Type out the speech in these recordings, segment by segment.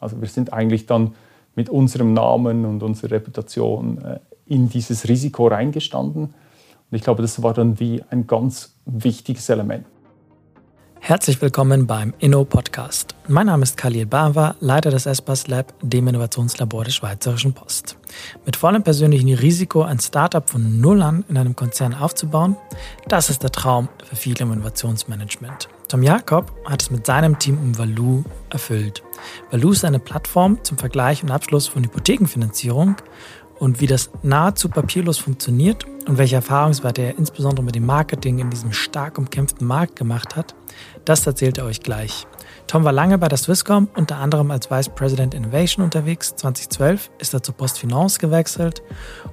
Also wir sind eigentlich dann mit unserem Namen und unserer Reputation äh, in dieses Risiko reingestanden. Und ich glaube, das war dann wie ein ganz wichtiges Element. Herzlich willkommen beim Inno-Podcast. Mein Name ist Khalil Bava, Leiter des ESPAS Lab, dem Innovationslabor der Schweizerischen Post. Mit vollem persönlichen Risiko ein Startup von Null an in einem Konzern aufzubauen, das ist der Traum für viele im Innovationsmanagement. Tom Jakob hat es mit seinem Team um Value erfüllt. Value ist eine Plattform zum Vergleich und Abschluss von Hypothekenfinanzierung und wie das nahezu papierlos funktioniert und welche Erfahrungswerte er insbesondere mit dem Marketing in diesem stark umkämpften Markt gemacht hat, das erzählt er euch gleich. Tom war lange bei der Swisscom, unter anderem als Vice President Innovation unterwegs. 2012 ist er zur PostFinance gewechselt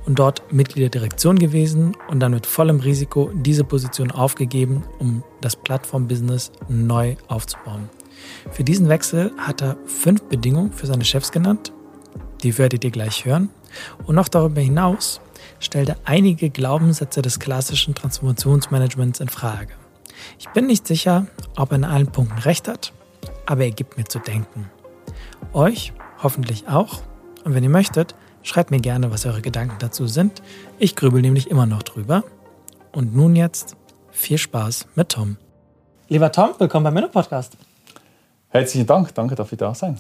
und dort Mitglied der Direktion gewesen und dann mit vollem Risiko diese Position aufgegeben, um das Plattformbusiness neu aufzubauen. Für diesen Wechsel hat er fünf Bedingungen für seine Chefs genannt. Die werdet ihr gleich hören. Und noch darüber hinaus stellt er einige Glaubenssätze des klassischen Transformationsmanagements in Frage. Ich bin nicht sicher, ob er in allen Punkten recht hat, aber er gibt mir zu denken. Euch hoffentlich auch. Und wenn ihr möchtet, schreibt mir gerne, was eure Gedanken dazu sind. Ich grübel nämlich immer noch drüber. Und nun jetzt viel Spaß mit Tom. Lieber Tom, willkommen beim Menno Podcast. Herzlichen Dank, danke, dass ihr da sein.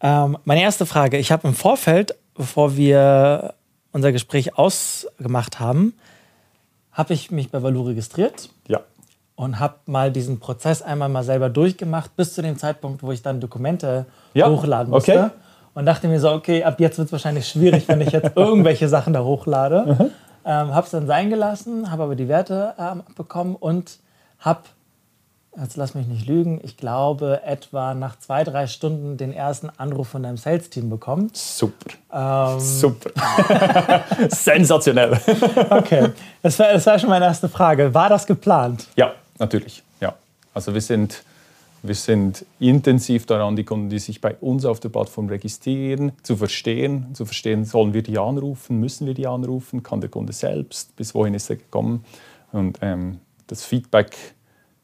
Ähm, meine erste Frage: Ich habe im Vorfeld, bevor wir unser Gespräch ausgemacht haben, habe ich mich bei Valu registriert. Ja und habe mal diesen Prozess einmal mal selber durchgemacht, bis zu dem Zeitpunkt, wo ich dann Dokumente ja, hochladen musste. Okay. Und dachte mir so, okay, ab jetzt wird es wahrscheinlich schwierig, wenn ich jetzt irgendwelche Sachen da hochlade. Mhm. Ähm, habe es dann sein gelassen, habe aber die Werte ähm, bekommen und habe, jetzt lass mich nicht lügen, ich glaube etwa nach zwei, drei Stunden den ersten Anruf von deinem Sales-Team bekommen. Super. Ähm, Super. Sensationell. okay, das war, das war schon meine erste Frage. War das geplant? Ja, Natürlich, ja. Also wir sind, wir sind intensiv daran, die Kunden, die sich bei uns auf der Plattform registrieren, zu verstehen. Zu verstehen, sollen wir die anrufen, müssen wir die anrufen, kann der Kunde selbst, bis wohin ist er gekommen. Und ähm, das Feedback,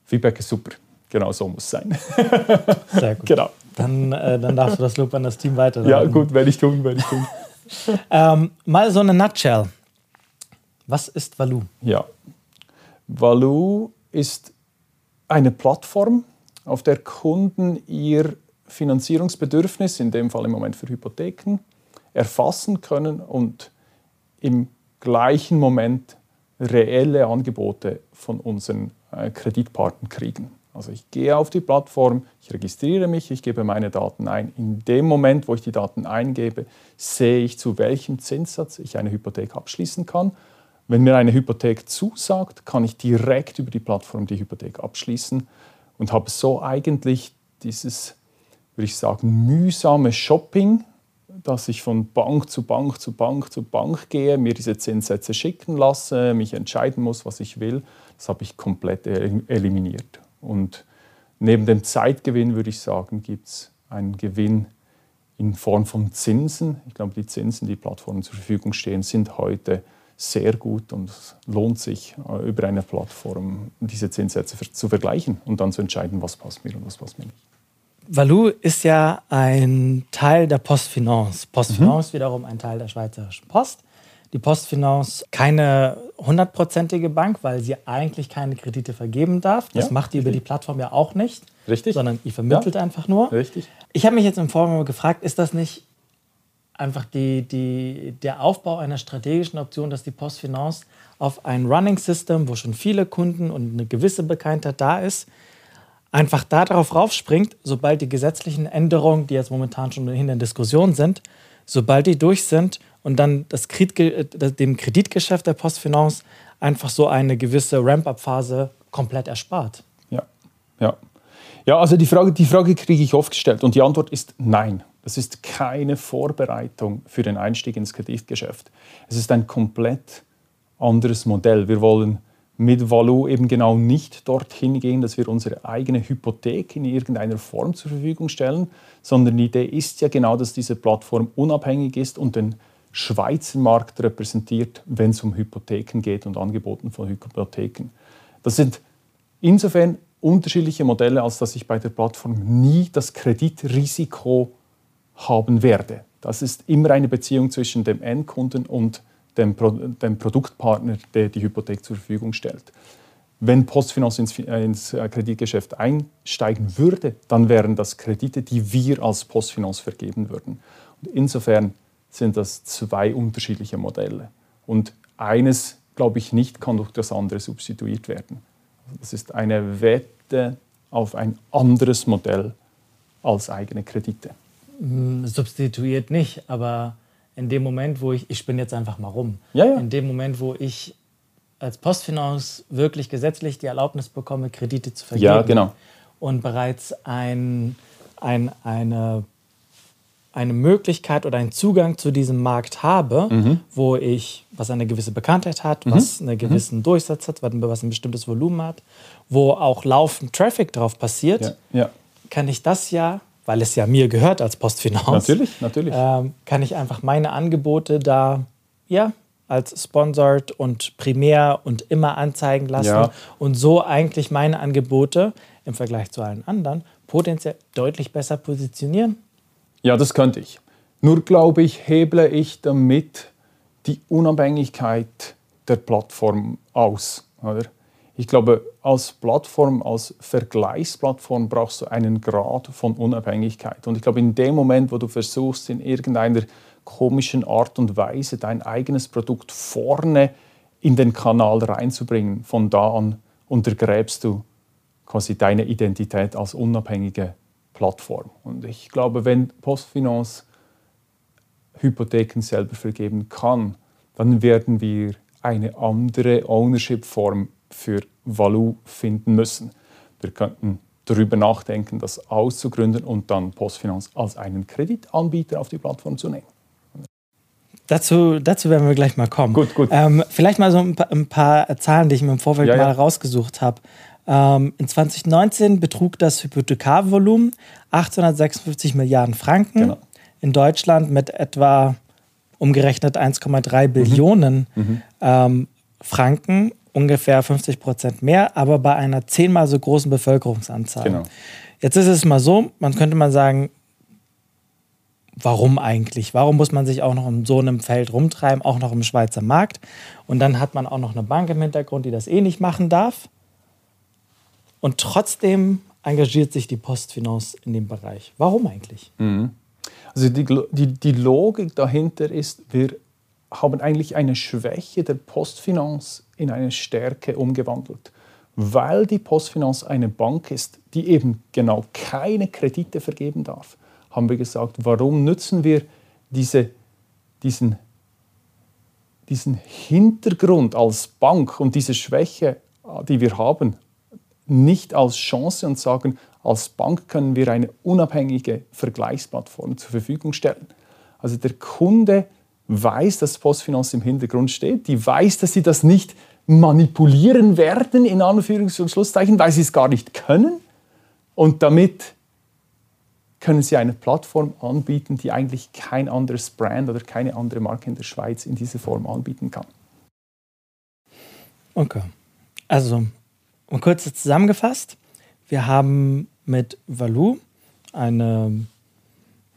Feedback ist super. Genau so muss es sein. Sehr gut. Genau. Dann, äh, dann darfst du das Lob an das Team weiterleiten. Ja, gut, werde ich tun, werde ich tun. ähm, mal so eine Nutshell. Was ist Value? Ja, Value ist eine Plattform, auf der Kunden ihr Finanzierungsbedürfnis, in dem Fall im Moment für Hypotheken, erfassen können und im gleichen Moment reelle Angebote von unseren äh, Kreditpartnern kriegen. Also ich gehe auf die Plattform, ich registriere mich, ich gebe meine Daten ein. In dem Moment, wo ich die Daten eingebe, sehe ich, zu welchem Zinssatz ich eine Hypothek abschließen kann wenn mir eine Hypothek zusagt, kann ich direkt über die Plattform die Hypothek abschließen und habe so eigentlich dieses, würde ich sagen, mühsame Shopping, dass ich von Bank zu Bank zu Bank zu Bank gehe, mir diese Zinssätze schicken lasse, mich entscheiden muss, was ich will, das habe ich komplett eliminiert. Und neben dem Zeitgewinn würde ich sagen, gibt es einen Gewinn in Form von Zinsen. Ich glaube, die Zinsen, die Plattformen zur Verfügung stehen, sind heute sehr gut und es lohnt sich, äh, über eine Plattform diese Zinssätze zu vergleichen und dann zu entscheiden, was passt mir und was passt mir nicht. Valou ist ja ein Teil der Postfinance. Postfinance mhm. wiederum ein Teil der Schweizerischen Post. Die Postfinance keine hundertprozentige Bank, weil sie eigentlich keine Kredite vergeben darf. Das ja, macht die über die Plattform ja auch nicht. Richtig. Sondern ihr vermittelt ja. einfach nur. Richtig. Ich habe mich jetzt im Vorgang gefragt, ist das nicht einfach die, die, der Aufbau einer strategischen Option, dass die Postfinance auf ein Running System, wo schon viele Kunden und eine gewisse Bekanntheit da ist, einfach darauf raufspringt, sobald die gesetzlichen Änderungen, die jetzt momentan schon in der Diskussion sind, sobald die durch sind und dann das Kredit, dem Kreditgeschäft der Postfinance einfach so eine gewisse Ramp-up-Phase komplett erspart. Ja, ja. Ja, also die Frage, die Frage kriege ich oft gestellt und die Antwort ist nein. Das ist keine Vorbereitung für den Einstieg ins Kreditgeschäft. Es ist ein komplett anderes Modell. Wir wollen mit Value eben genau nicht dorthin gehen, dass wir unsere eigene Hypothek in irgendeiner Form zur Verfügung stellen, sondern die Idee ist ja genau, dass diese Plattform unabhängig ist und den Schweizer Markt repräsentiert, wenn es um Hypotheken geht und Angeboten von Hypotheken. Das sind insofern unterschiedliche Modelle, als dass ich bei der Plattform nie das Kreditrisiko haben werde. Das ist immer eine Beziehung zwischen dem Endkunden und dem, Pro dem Produktpartner, der die Hypothek zur Verfügung stellt. Wenn Postfinanz ins, ins, Kreditgeschäft einsteigen würde, dann wären das Kredite, die wir als Postfinanz vergeben würden. Und insofern sind das zwei unterschiedliche Modelle. Und eines, glaube ich, nicht kann durch das andere substituiert werden. Das ist eine Wette auf ein anderes Modell als eigene Kredite. Hm, substituiert nicht, aber in dem Moment, wo ich, ich spinne jetzt einfach mal rum, ja, ja. in dem Moment, wo ich als Postfinanz wirklich gesetzlich die Erlaubnis bekomme, Kredite zu vergeben ja, genau. und bereits ein, ein, eine, eine Möglichkeit oder einen Zugang zu diesem Markt habe, mhm. wo ich, was eine gewisse Bekanntheit hat, mhm. was einen gewissen mhm. Durchsatz hat, was ein bestimmtes Volumen hat, wo auch laufend Traffic drauf passiert, kann ich das ja weil es ja mir gehört als Postfinanz. Natürlich, natürlich. Ähm, kann ich einfach meine Angebote da ja, als Sponsored und primär und immer anzeigen lassen ja. und so eigentlich meine Angebote im Vergleich zu allen anderen potenziell deutlich besser positionieren? Ja, das könnte ich. Nur glaube ich, heble ich damit die Unabhängigkeit der Plattform aus. Oder? Ich glaube, als Plattform, als Vergleichsplattform brauchst du einen Grad von Unabhängigkeit. Und ich glaube, in dem Moment, wo du versuchst, in irgendeiner komischen Art und Weise dein eigenes Produkt vorne in den Kanal reinzubringen, von da an untergräbst du quasi deine Identität als unabhängige Plattform. Und ich glaube, wenn Postfinance Hypotheken selber vergeben kann, dann werden wir eine andere Ownership-Form für Value finden müssen. Wir könnten darüber nachdenken, das auszugründen und dann Postfinanz als einen Kreditanbieter auf die Plattform zu nehmen. Dazu, dazu werden wir gleich mal kommen. Gut, gut. Ähm, vielleicht mal so ein paar, ein paar, Zahlen, die ich mir im Vorfeld ja, mal ja. rausgesucht habe. Ähm, in 2019 betrug das Hypothekarvolumen 856 Milliarden Franken. Genau. In Deutschland mit etwa umgerechnet 1,3 mhm. Billionen mhm. Ähm, Franken ungefähr 50 Prozent mehr, aber bei einer zehnmal so großen Bevölkerungsanzahl. Genau. Jetzt ist es mal so, man könnte mal sagen, warum eigentlich? Warum muss man sich auch noch in so einem Feld rumtreiben, auch noch im Schweizer Markt? Und dann hat man auch noch eine Bank im Hintergrund, die das eh nicht machen darf. Und trotzdem engagiert sich die Postfinance in dem Bereich. Warum eigentlich? Mhm. Also die, die, die Logik dahinter ist, wir haben eigentlich eine Schwäche der Postfinance in eine Stärke umgewandelt. Weil die Postfinance eine Bank ist, die eben genau keine Kredite vergeben darf, haben wir gesagt, warum nutzen wir diese, diesen, diesen Hintergrund als Bank und diese Schwäche, die wir haben, nicht als Chance und sagen, als Bank können wir eine unabhängige Vergleichsplattform zur Verfügung stellen. Also der Kunde weiß, dass Postfinanz im Hintergrund steht, die weiß, dass sie das nicht manipulieren werden, in Anführungs- und Schlusszeichen, weil sie es gar nicht können. Und damit können sie eine Plattform anbieten, die eigentlich kein anderes Brand oder keine andere Marke in der Schweiz in dieser Form anbieten kann. Okay. Also, um kurz zusammengefasst, wir haben mit Valou eine,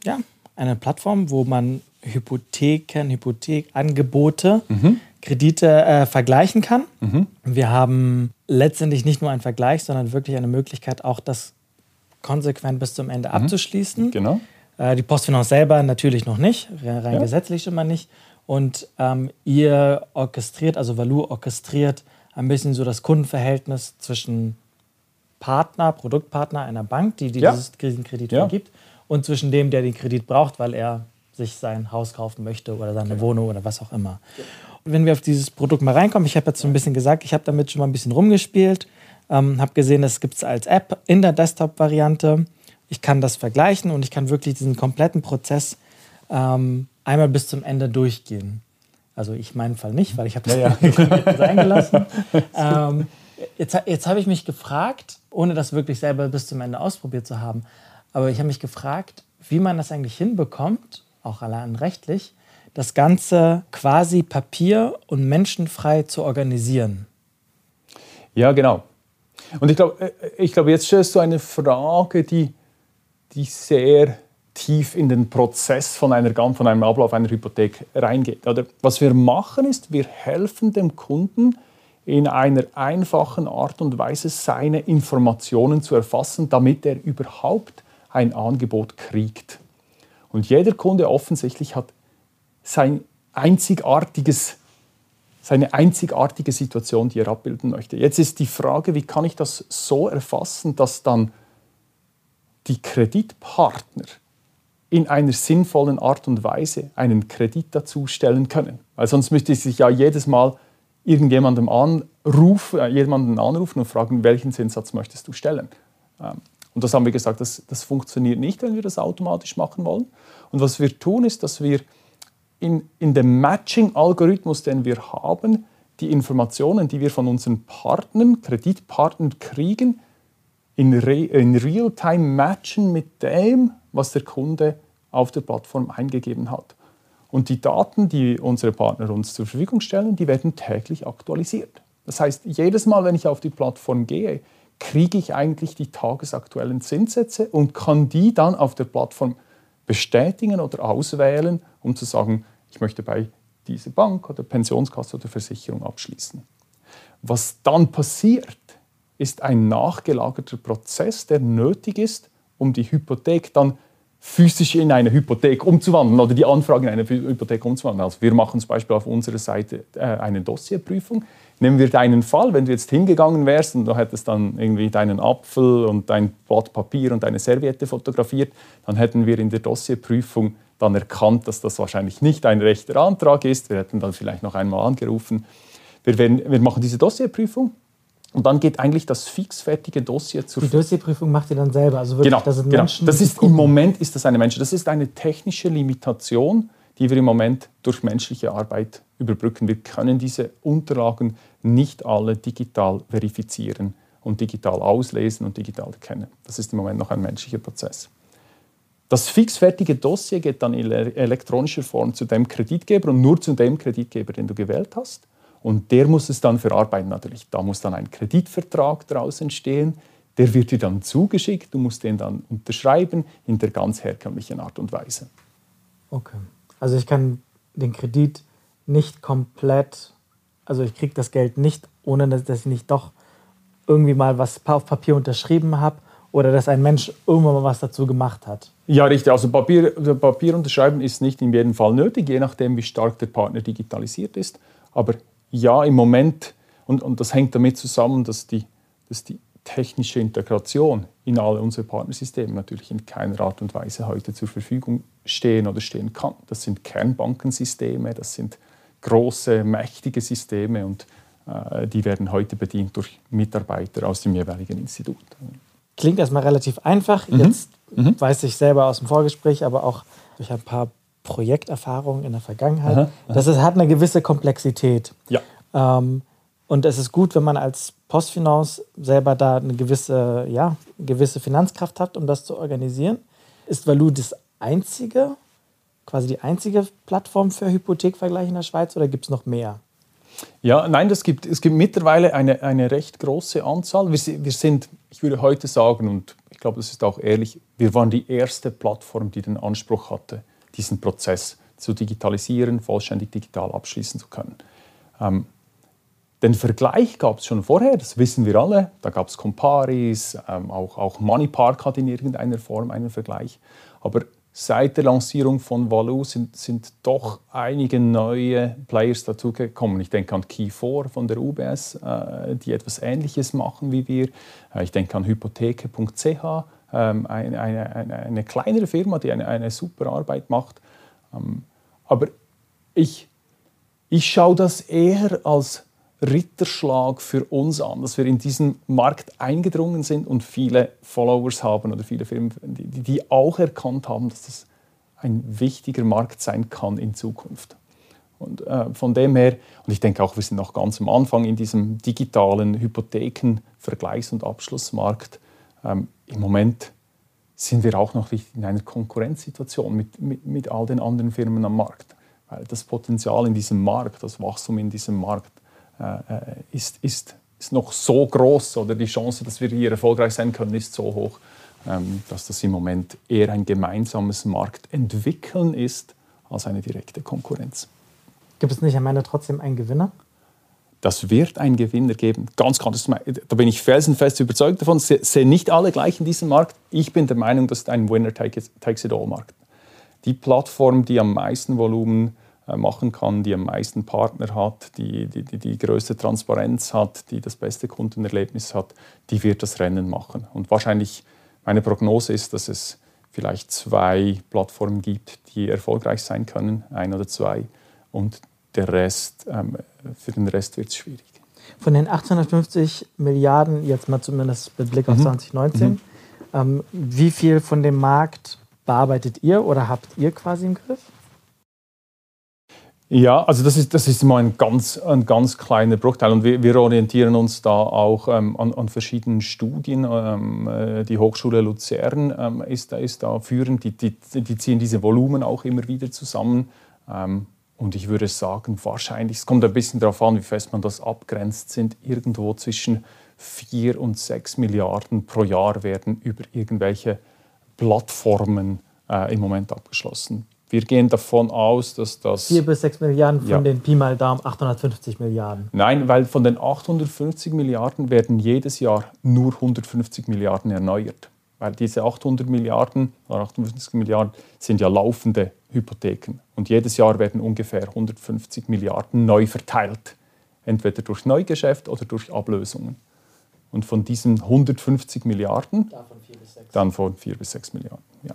ja, eine Plattform, wo man Hypotheken, Hypothekangebote, mhm. Kredite äh, vergleichen kann. Mhm. Wir haben letztendlich nicht nur einen Vergleich, sondern wirklich eine Möglichkeit, auch das konsequent bis zum Ende mhm. abzuschließen. Genau. Äh, die Postfinance selber natürlich noch nicht, rein ja. gesetzlich immer nicht. Und ähm, ihr orchestriert, also Value orchestriert ein bisschen so das Kundenverhältnis zwischen Partner, Produktpartner einer Bank, die, die ja. dieses Krisenkredit ja. vergibt, und zwischen dem, der den Kredit braucht, weil er sich sein Haus kaufen möchte oder seine genau. Wohnung oder was auch immer. Wenn wir auf dieses Produkt mal reinkommen, ich habe jetzt so ein bisschen gesagt, ich habe damit schon mal ein bisschen rumgespielt, ähm, habe gesehen, das gibt es als App in der Desktop-Variante. Ich kann das vergleichen und ich kann wirklich diesen kompletten Prozess ähm, einmal bis zum Ende durchgehen. Also ich meinen Fall nicht, weil ich habe das ja, ja. sein gelassen. ähm, jetzt jetzt habe ich mich gefragt, ohne das wirklich selber bis zum Ende ausprobiert zu haben, aber ich habe mich gefragt, wie man das eigentlich hinbekommt, auch allein rechtlich, das Ganze quasi papier- und menschenfrei zu organisieren. Ja, genau. Und ich glaube, äh, ich glaube, jetzt stellst du eine Frage, die, die sehr tief in den Prozess von, einer, von einem Ablauf einer Hypothek reingeht. Oder was wir machen ist, wir helfen dem Kunden in einer einfachen Art und Weise seine Informationen zu erfassen, damit er überhaupt ein Angebot kriegt. Und jeder Kunde offensichtlich hat sein einzigartiges, seine einzigartige Situation, die er abbilden möchte. Jetzt ist die Frage, wie kann ich das so erfassen, dass dann die Kreditpartner in einer sinnvollen Art und Weise einen Kredit dazu stellen können. Weil sonst müsste ich sich ja jedes Mal irgendjemandem anrufen, äh, jemanden anrufen und fragen, welchen Zinssatz möchtest du stellen. Und das haben wir gesagt, das, das funktioniert nicht, wenn wir das automatisch machen wollen. Und was wir tun, ist, dass wir in, in dem Matching-Algorithmus, den wir haben, die Informationen, die wir von unseren Partnern, Kreditpartnern kriegen, in, Re in Real-Time matchen mit dem, was der Kunde auf der Plattform eingegeben hat. Und die Daten, die unsere Partner uns zur Verfügung stellen, die werden täglich aktualisiert. Das heißt, jedes Mal, wenn ich auf die Plattform gehe, kriege ich eigentlich die tagesaktuellen Zinssätze und kann die dann auf der Plattform bestätigen oder auswählen, um zu sagen, ich möchte bei dieser Bank oder Pensionskasse oder Versicherung abschließen. Was dann passiert, ist ein nachgelagerter Prozess, der nötig ist, um die Hypothek dann physisch in eine Hypothek umzuwandeln oder die Anfrage in eine Hypothek umzuwandeln. Also wir machen zum Beispiel auf unserer Seite äh, eine Dossierprüfung. Nehmen wir deinen Fall, wenn du jetzt hingegangen wärst und du hättest dann irgendwie deinen Apfel und dein Blatt Papier und deine Serviette fotografiert, dann hätten wir in der Dossierprüfung dann erkannt, dass das wahrscheinlich nicht ein rechter Antrag ist. Wir hätten dann vielleicht noch einmal angerufen. Wir, werden, wir machen diese Dossierprüfung und dann geht eigentlich das fixfertige Dossier zur Die Dossierprüfung macht ihr dann selber. Also wirklich, genau, das sind genau. Menschen, das ist Im Moment ist das eine Mensch. Das ist eine technische Limitation, die wir im Moment durch menschliche Arbeit überbrücken. Wir können diese Unterlagen nicht alle digital verifizieren und digital auslesen und digital erkennen. Das ist im Moment noch ein menschlicher Prozess. Das fixfertige Dossier geht dann in elektronischer Form zu dem Kreditgeber und nur zu dem Kreditgeber, den du gewählt hast. Und der muss es dann verarbeiten natürlich. Da muss dann ein Kreditvertrag daraus entstehen. Der wird dir dann zugeschickt. Du musst den dann unterschreiben in der ganz herkömmlichen Art und Weise. Okay. Also ich kann den Kredit nicht komplett, also ich kriege das Geld nicht, ohne dass, dass ich nicht doch irgendwie mal was auf Papier unterschrieben habe oder dass ein Mensch irgendwann mal was dazu gemacht hat. Ja, richtig. Also Papier, Papier unterschreiben ist nicht in jedem Fall nötig, je nachdem, wie stark der Partner digitalisiert ist. Aber ja, im Moment, und, und das hängt damit zusammen, dass die, dass die technische Integration in alle unsere Partnersysteme natürlich in keiner Art und Weise heute zur Verfügung stehen oder stehen kann. Das sind Kernbankensysteme, das sind große, mächtige Systeme und äh, die werden heute bedient durch Mitarbeiter aus dem jeweiligen Institut. Klingt erstmal relativ einfach. Mhm. Jetzt mhm. weiß ich selber aus dem Vorgespräch, aber auch durch ein paar Projekterfahrungen in der Vergangenheit. Aha, aha. Das ist, hat eine gewisse Komplexität. Ja. Ähm, und es ist gut, wenn man als Postfinance selber da eine gewisse, ja, gewisse Finanzkraft hat, um das zu organisieren. Ist Valou das einzige, quasi die einzige Plattform für Hypothekvergleich in der Schweiz oder gibt es noch mehr? Ja, nein, das gibt, es gibt mittlerweile eine, eine recht große Anzahl. Wir, wir sind, ich würde heute sagen, und ich glaube, das ist auch ehrlich, wir waren die erste Plattform, die den Anspruch hatte, diesen Prozess zu digitalisieren, vollständig digital abschließen zu können. Ähm, den Vergleich gab es schon vorher, das wissen wir alle. Da gab es Comparis, ähm, auch, auch Moneypark hat in irgendeiner Form einen Vergleich. Aber seit der Lancierung von Value sind, sind doch einige neue Players dazugekommen. Ich denke an Key4 von der UBS, äh, die etwas Ähnliches machen wie wir. Äh, ich denke an hypotheke.ch, ähm, eine, eine, eine, eine, kleinere Firma, die eine, eine super Arbeit macht. Ähm, aber ich, ich schaue das eher als Ritterschlag für uns an, dass wir in diesen Markt eingedrungen sind und viele Followers haben oder viele Firmen, die, die auch erkannt haben, dass das ein wichtiger Markt sein kann in Zukunft. Und äh, von dem her, und ich denke auch, wir sind noch ganz am Anfang in diesem digitalen Hypotheken-Vergleichs- und Abschlussmarkt. Ähm, Im Moment sind wir auch noch in einer Konkurrenzsituation mit, mit, mit all den anderen Firmen am Markt. Weil das Potenzial in diesem Markt, das Wachstum in diesem Markt ist, ist, ist noch so groß oder die Chance, dass wir hier erfolgreich sein können, ist so hoch, ähm, dass das im Moment eher ein gemeinsames Marktentwickeln ist als eine direkte Konkurrenz. Gibt es nicht am Ende trotzdem einen Gewinner? Das wird einen Gewinner geben. Ganz klar, da bin ich felsenfest überzeugt davon. Sehen nicht alle gleich in diesem Markt. Ich bin der Meinung, das ist ein Winner-Takes-it-all-Markt. Die Plattform, die am meisten Volumen äh, machen kann, die am meisten Partner hat, die, die, die, die größte Transparenz hat, die das beste Kundenerlebnis hat, die wird das Rennen machen. Und wahrscheinlich, meine Prognose ist, dass es vielleicht zwei Plattformen gibt, die erfolgreich sein können, ein oder zwei. Und der Rest, ähm, für den Rest wird es schwierig. Von den 850 Milliarden, jetzt mal zumindest mit Blick auf mhm. 2019, mhm. ähm, wie viel von dem Markt bearbeitet ihr oder habt ihr quasi im Griff? Ja, also das ist, das ist mal ein ganz, ein ganz kleiner Bruchteil und wir, wir orientieren uns da auch ähm, an, an, verschiedenen Studien. Ähm, äh, die Hochschule Luzern ähm, ist, da, ist da führend, die, die, die, ziehen diese Volumen auch immer wieder zusammen. Ähm, und ich würde sagen, wahrscheinlich, es kommt ein bisschen darauf an, wie fest man das abgrenzt, sind irgendwo zwischen 4 und 6 Milliarden pro Jahr werden über irgendwelche Plattformen äh, im Moment abgeschlossen. Wir gehen davon aus, dass das. 4 bis 6 Milliarden von ja. den Pi mal Daumen 850 Milliarden. Nein, weil von den 850 Milliarden werden jedes Jahr nur 150 Milliarden erneuert. Weil diese 800 Milliarden oder 850 Milliarden sind ja laufende Hypotheken. Und jedes Jahr werden ungefähr 150 Milliarden neu verteilt. Entweder durch Neugeschäft oder durch Ablösungen. Und von diesen 150 Milliarden, dann von 4 bis 6 Milliarden. Ja.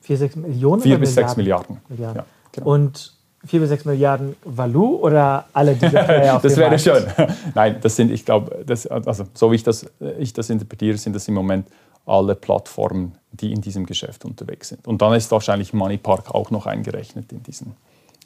4, 6 Millionen? 4 bis 6 Milliarden. Milliarden. Ja, genau. Und 4 bis 6 Milliarden Value oder alle diese Player auf Das wäre Markt? schön. Nein, das sind, ich glaube, also so wie ich das, ich das interpretiere, sind das im Moment alle Plattformen, die in diesem Geschäft unterwegs sind. Und dann ist wahrscheinlich MoneyPark auch noch eingerechnet in diesen,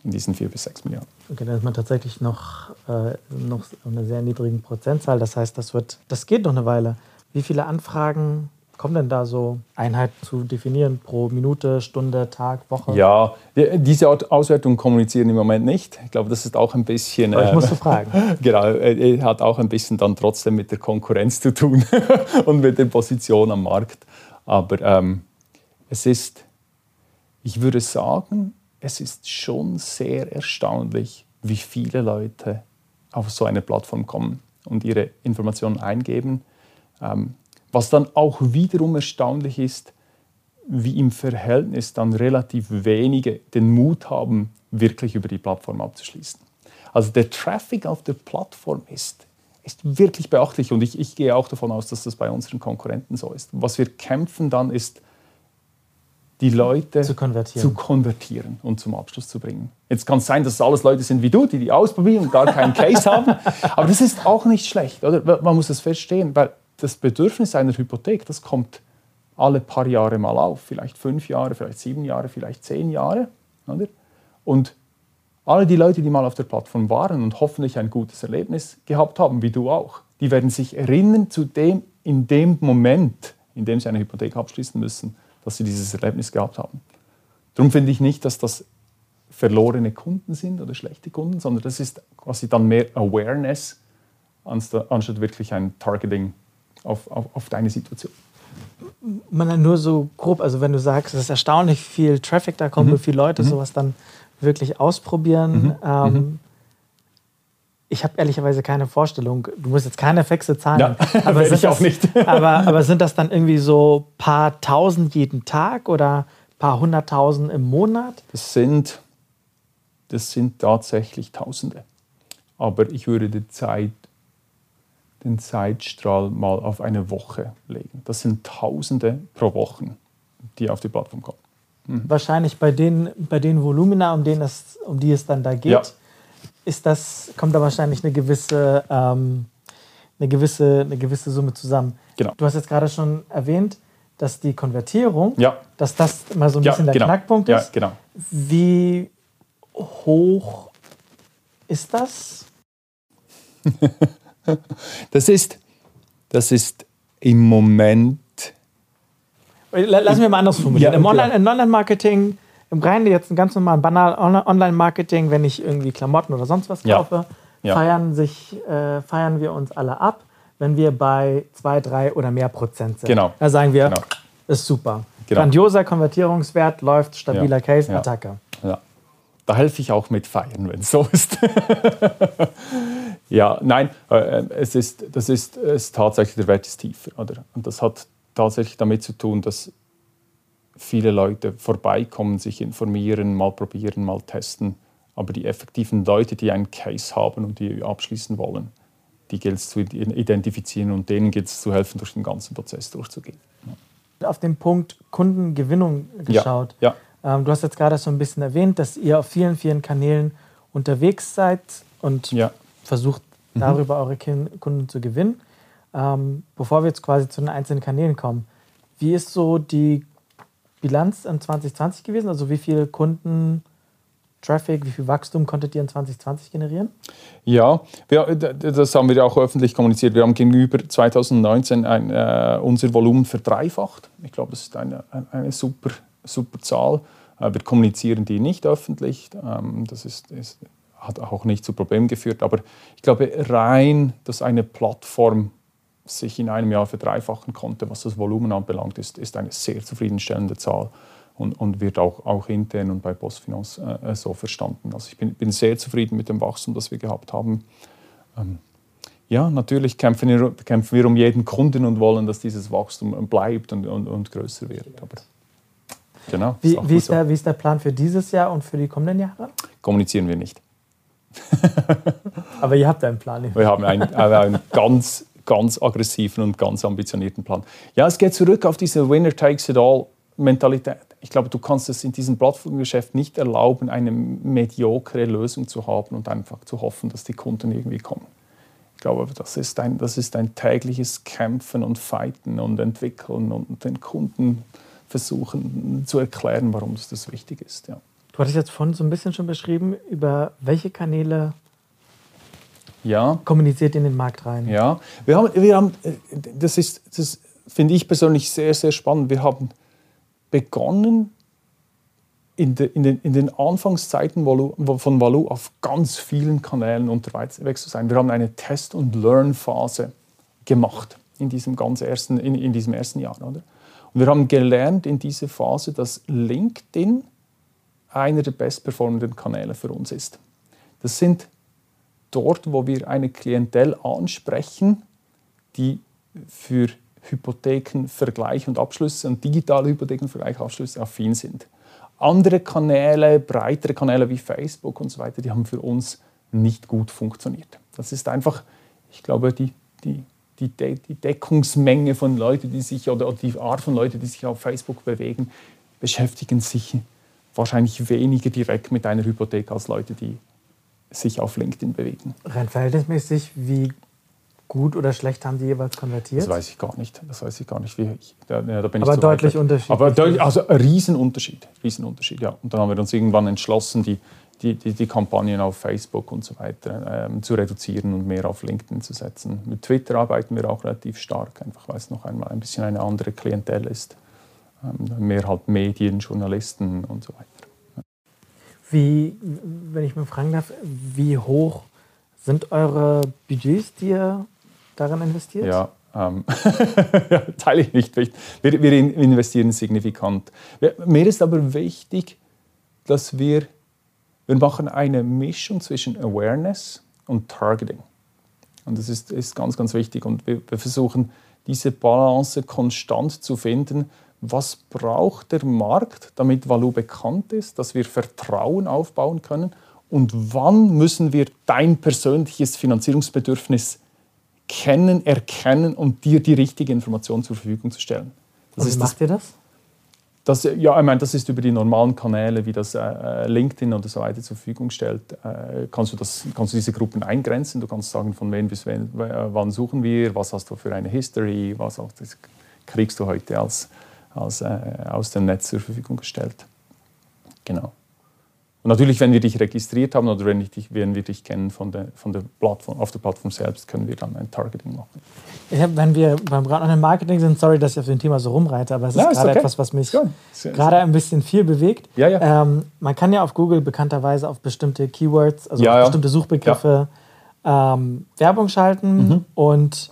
in diesen 4 bis 6 Milliarden. Okay, dann ist man tatsächlich noch, äh, noch eine sehr niedrigen Prozentzahl. Das heißt, das, wird, das geht noch eine Weile. Wie viele Anfragen kommen denn da so Einheiten zu definieren pro Minute, Stunde, Tag, Woche? Ja, diese Auswertung kommunizieren im Moment nicht. Ich glaube, das ist auch ein bisschen. Aber ich musste äh, fragen. genau, äh, hat auch ein bisschen dann trotzdem mit der Konkurrenz zu tun und mit der Position am Markt. Aber ähm, es ist, ich würde sagen, es ist schon sehr erstaunlich, wie viele Leute auf so eine Plattform kommen und ihre Informationen eingeben. Ähm, was dann auch wiederum erstaunlich ist, wie im Verhältnis dann relativ wenige den Mut haben, wirklich über die Plattform abzuschließen. Also der Traffic auf der Plattform ist, ist wirklich beachtlich und ich, ich gehe auch davon aus, dass das bei unseren Konkurrenten so ist. Was wir kämpfen dann ist, die Leute zu konvertieren. zu konvertieren und zum Abschluss zu bringen. Jetzt kann es sein, dass es alles Leute sind wie du, die die ausprobieren und gar keinen Case haben, aber das ist auch nicht schlecht, oder? Man muss es verstehen, weil das Bedürfnis einer Hypothek, das kommt alle paar Jahre mal auf, vielleicht fünf Jahre, vielleicht sieben Jahre, vielleicht zehn Jahre. Oder? Und alle die Leute, die mal auf der Plattform waren und hoffentlich ein gutes Erlebnis gehabt haben, wie du auch, die werden sich erinnern zu dem, in dem Moment, in dem sie eine Hypothek abschließen müssen, dass sie dieses Erlebnis gehabt haben. Darum finde ich nicht, dass das verlorene Kunden sind oder schlechte Kunden, sondern das ist quasi dann mehr Awareness anstatt wirklich ein Targeting auf, auf, auf deine Situation. Man nur so grob, also wenn du sagst, es ist erstaunlich viel Traffic da kommt, mhm. wie viele Leute mhm. sowas dann wirklich ausprobieren. Mhm. Ähm, mhm. ich habe ehrlicherweise keine Vorstellung. Du musst jetzt keine fixe Zahlen. Ja, aber ich auch nicht. aber, aber sind das dann irgendwie so ein paar tausend jeden Tag oder ein paar hunderttausend im Monat? Das sind, das sind tatsächlich Tausende. Aber ich würde die Zeit den Zeitstrahl mal auf eine Woche legen. Das sind Tausende pro Woche, die auf die Plattform kommen. Mhm. Wahrscheinlich bei den, bei den Volumina, um, denen es, um die es dann da geht, ja. ist das, kommt da wahrscheinlich eine gewisse, ähm, eine, gewisse, eine gewisse Summe zusammen. Genau. Du hast jetzt gerade schon erwähnt, dass die Konvertierung, ja. dass das mal so ein bisschen ja, der genau. Knackpunkt ist. Ja, genau. Wie hoch ist das? Das ist, das ist im Moment. Lassen wir mal anders formulieren. Ja, Im Online-Marketing, im reinen jetzt ein ganz normalen banal Online-Marketing, wenn ich irgendwie Klamotten oder sonst was kaufe, ja. Ja. Feiern, sich, äh, feiern wir uns alle ab, wenn wir bei zwei, drei oder mehr Prozent sind. Genau. Da sagen wir, genau. Ist super. Genau. Grandioser Konvertierungswert, läuft, stabiler. Case, Attacke. Ja. Da helfe ich auch mit Feiern, wenn es so ist. ja, nein, äh, es ist, das ist, es ist tatsächlich, der Wert ist tiefer. Oder? Und das hat tatsächlich damit zu tun, dass viele Leute vorbeikommen, sich informieren, mal probieren, mal testen. Aber die effektiven Leute, die einen Case haben und die abschließen wollen, die gilt es zu identifizieren und denen gilt es zu helfen, durch den ganzen Prozess durchzugehen. Ja. Auf den Punkt Kundengewinnung geschaut. Ja. ja. Ähm, du hast jetzt gerade so ein bisschen erwähnt, dass ihr auf vielen, vielen Kanälen unterwegs seid und ja. versucht mhm. darüber eure Kunden zu gewinnen. Ähm, bevor wir jetzt quasi zu den einzelnen Kanälen kommen, wie ist so die Bilanz in 2020 gewesen? Also wie viele Kunden Traffic, wie viel Wachstum konntet ihr in 2020 generieren? Ja, wir, das haben wir ja auch öffentlich kommuniziert. Wir haben gegenüber 2019 ein, äh, unser Volumen verdreifacht. Ich glaube, das ist eine, eine super, super Zahl. Äh, wir kommunizieren die nicht öffentlich. Ähm, das ist, ist, hat auch nicht zu Problemen geführt. Aber ich glaube, rein, dass eine Plattform sich in einem Jahr verdreifachen konnte, was das Volumen anbelangt, ist, ist eine sehr zufriedenstellende Zahl und, und wird auch, auch intern und bei Postfinance äh, äh, so verstanden. Also ich bin, bin, sehr zufrieden mit dem Wachstum, das wir gehabt haben. Ähm, ja, natürlich kämpfen wir, kämpfen wir um jeden Kunden und wollen, dass dieses Wachstum bleibt und, und, und größer wird. Aber genau, wie, ist wie, ist der, wie ist der Plan für dieses Jahr und für die kommenden Jahre? Kommunizieren wir nicht. Aber ihr habt einen Plan. Wir haben einen, einen ganz, ganz aggressiven und ganz ambitionierten Plan. Ja, es geht zurück auf diese Winner takes it all Mentalität ich glaube, du kannst es in diesem Plattformgeschäft nicht erlauben, eine mediokre Lösung zu haben und einfach zu hoffen, dass die Kunden irgendwie kommen. Ich glaube, das ist ein, das ist ein tägliches Kämpfen und Fighten und Entwickeln und den Kunden versuchen zu erklären, warum das, das wichtig ist. Ja. Du hattest jetzt vorhin so ein bisschen schon beschrieben, über welche Kanäle ja. kommuniziert in den Markt rein. Ja, wir haben, wir haben äh, das ist, das finde ich persönlich sehr, sehr spannend. Wir haben begonnen, in, de, in, den, in den, Anfangszeiten von Valou auf ganz vielen Kanälen unterwegs zu sein. Wir haben eine Test- und Learn-Phase gemacht in diesem, ganz ersten, in, in diesem ersten Jahr. Oder? Wir haben gelernt in dieser Phase, dass LinkedIn einer der bestperformenden Kanäle für uns ist. Das sind dort, wo wir eine Klientel ansprechen, die für Hypothekenvergleich und Abschlüsse und digitale Hypothekenvergleich und Abschlüsse affin sind. Andere Kanäle, breitere Kanäle wie Facebook und so weiter, die haben für uns nicht gut funktioniert. Das ist einfach, ich glaube, die, die, die, De die Deckungsmenge von Leuten, die sich oder die Art von Leuten, die sich auf Facebook bewegen, beschäftigen sich wahrscheinlich weniger direkt mit einer Hypothek als Leute, die sich auf LinkedIn bewegen. Rein verhältnismäßig, wie gut oder schlecht haben die jeweils konvertiert? Das weiß ich gar nicht. Das weiß ich gar nicht. Ich, da, ja, da Aber deutlich unterschiedlich. Aber also Riesenunterschied. Riesenunterschied, ja. Und dann haben wir uns irgendwann entschlossen, die, die, die, die Kampagnen auf Facebook und so weiter ähm, zu reduzieren und mehr auf LinkedIn zu setzen. Mit Twitter arbeiten wir auch relativ stark, einfach weil es noch einmal ein bisschen eine andere Klientel ist. Ähm, mehr halt Medien, Journalisten und so weiter. Wie, wenn ich mal fragen darf, wie hoch sind eure Budgets, die ihr daran investiert? Ja, ähm, teile ich nicht. Wir, wir investieren signifikant. Mir ist aber wichtig, dass wir, wir machen eine Mischung zwischen Awareness und Targeting. Und das ist, ist ganz, ganz wichtig. Und wir, wir versuchen, diese Balance konstant zu finden. Was braucht der Markt, damit Value bekannt ist, dass wir Vertrauen aufbauen können? Und wann müssen wir dein persönliches Finanzierungsbedürfnis kennen, erkennen und dir die richtige Information zur Verfügung zu stellen. Das und wie macht ihr das? Das, ja, ich meine, das ist über die normalen Kanäle, wie das äh, LinkedIn oder so weiter zur Verfügung stellt, äh, kannst, du das, kannst du diese Gruppen eingrenzen. Du kannst sagen, von wen bis wen, wann suchen wir, was hast du für eine History, was auch, das kriegst du heute als, als, äh, aus dem Netz zur Verfügung gestellt. Genau. Und natürlich, wenn wir dich registriert haben oder wenn, dich, wenn wir dich kennen von der, von der Plattform, auf der Plattform selbst, können wir dann ein Targeting machen. Ich hab, wenn wir beim gerade Marketing sind, sorry, dass ich auf dem Thema so rumreite, aber es ist ja, gerade okay. etwas, was mich gerade ein bisschen viel bewegt. Ja, ja. Ähm, man kann ja auf Google bekannterweise auf bestimmte Keywords, also auf bestimmte Suchbegriffe ähm, Werbung schalten mhm. und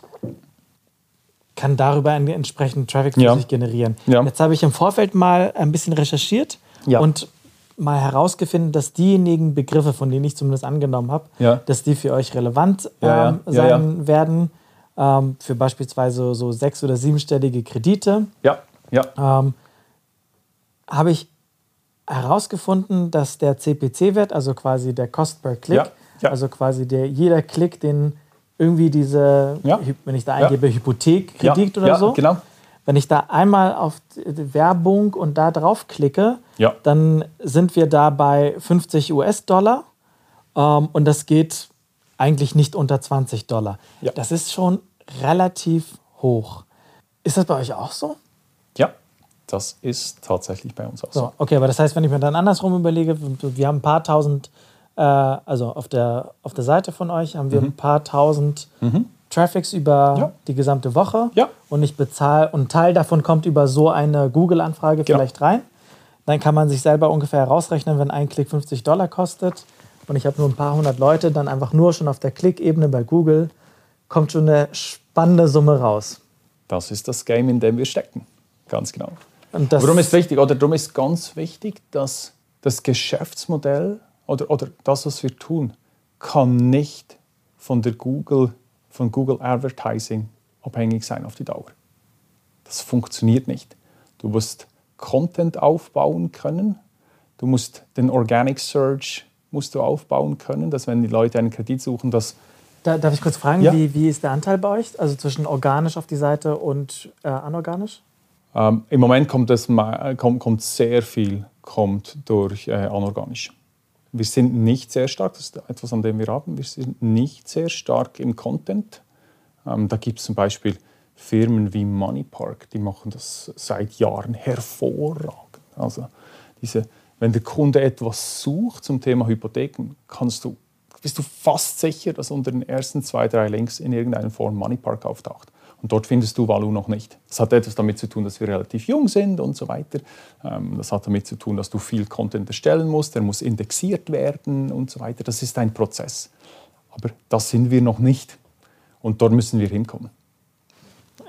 kann darüber einen entsprechenden Traffic für sich generieren. Jetzt habe ich im Vorfeld mal ein bisschen recherchiert und mal herausgefunden, dass diejenigen Begriffe, von denen ich zumindest angenommen habe, Ja. dass die für euch relevant Ja, ja. ähm, Ja, sein werden, ähm, für beispielsweise so sechs- oder siebenstellige Kredite. Ja, ja. ähm, habe ich herausgefunden, dass der CPC-Wert, also quasi der Cost per ja. also quasi der, jeder Klick, den irgendwie diese, wenn ich da eingebe, Hypothek, Kredit oder ja, so, Genau. Wenn ich da einmal auf die Werbung und da drauf klicke, Ja. dann sind wir da bei 50 US-Dollar ähm, und das geht eigentlich nicht unter 20 Dollar. Ja. Das ist schon relativ hoch. Ist das bei euch auch so? Ja, das ist tatsächlich bei uns auch so. So, okay, aber das heißt, wenn ich mir dann andersrum überlege, wir haben ein paar tausend, äh, also auf der, auf der Seite von euch haben wir ein paar tausend Traffics über. Ja. die gesamte Woche Ja. und ich bezahle, und ein Teil davon kommt über so eine Google-Anfrage Genau. vielleicht rein. Dann kann man sich selber ungefähr herausrechnen, wenn ein Klick 50 Dollar kostet und ich habe nur ein paar hundert Leute, dann einfach nur schon auf der Klickebene bei Google kommt schon eine spannende Summe raus. Das ist das Game, in dem wir stecken. Ganz genau. Und das, Warum ist wichtig, oder darum ist ganz wichtig, dass das Geschäftsmodell oder, oder das, was wir tun, kann nicht von der Google, von Google Advertising abhängig sein auf die Dauer. Das funktioniert nicht. Du musst Content aufbauen können. Du musst den Organic Search musst du aufbauen können, dass wenn die Leute einen Kredit suchen, dass Da, darf ich kurz fragen, Ja. wie, wie ist der Anteil bei euch? Also zwischen organisch auf die Seite und äh, anorganisch? Ähm, Im Moment kommt, es, ma- äh, kommt, kommt sehr viel kommt durch äh, anorganisch. Wir sind nicht sehr stark, das ist etwas, an dem wir haben, wir sind nicht sehr stark im Content. Ähm, da gibt es zum Beispiel Firmen wie Moneypark, die machen das seit Jahren hervorragend. Also diese, wenn der Kunde etwas sucht zum Thema Hypotheken, kannst du, bist du fast sicher, dass unter den ersten zwei, drei Links in irgendeiner Form Moneypark auftaucht. Und dort findest du Valu noch nicht. Das hat etwas damit zu tun, dass wir relativ jung sind und so weiter. Ähm, Das hat damit zu tun, dass du viel Content erstellen musst, der muss indexiert werden und so weiter. Das ist ein Prozess. Aber das sind wir noch nicht. Und dort müssen wir hinkommen.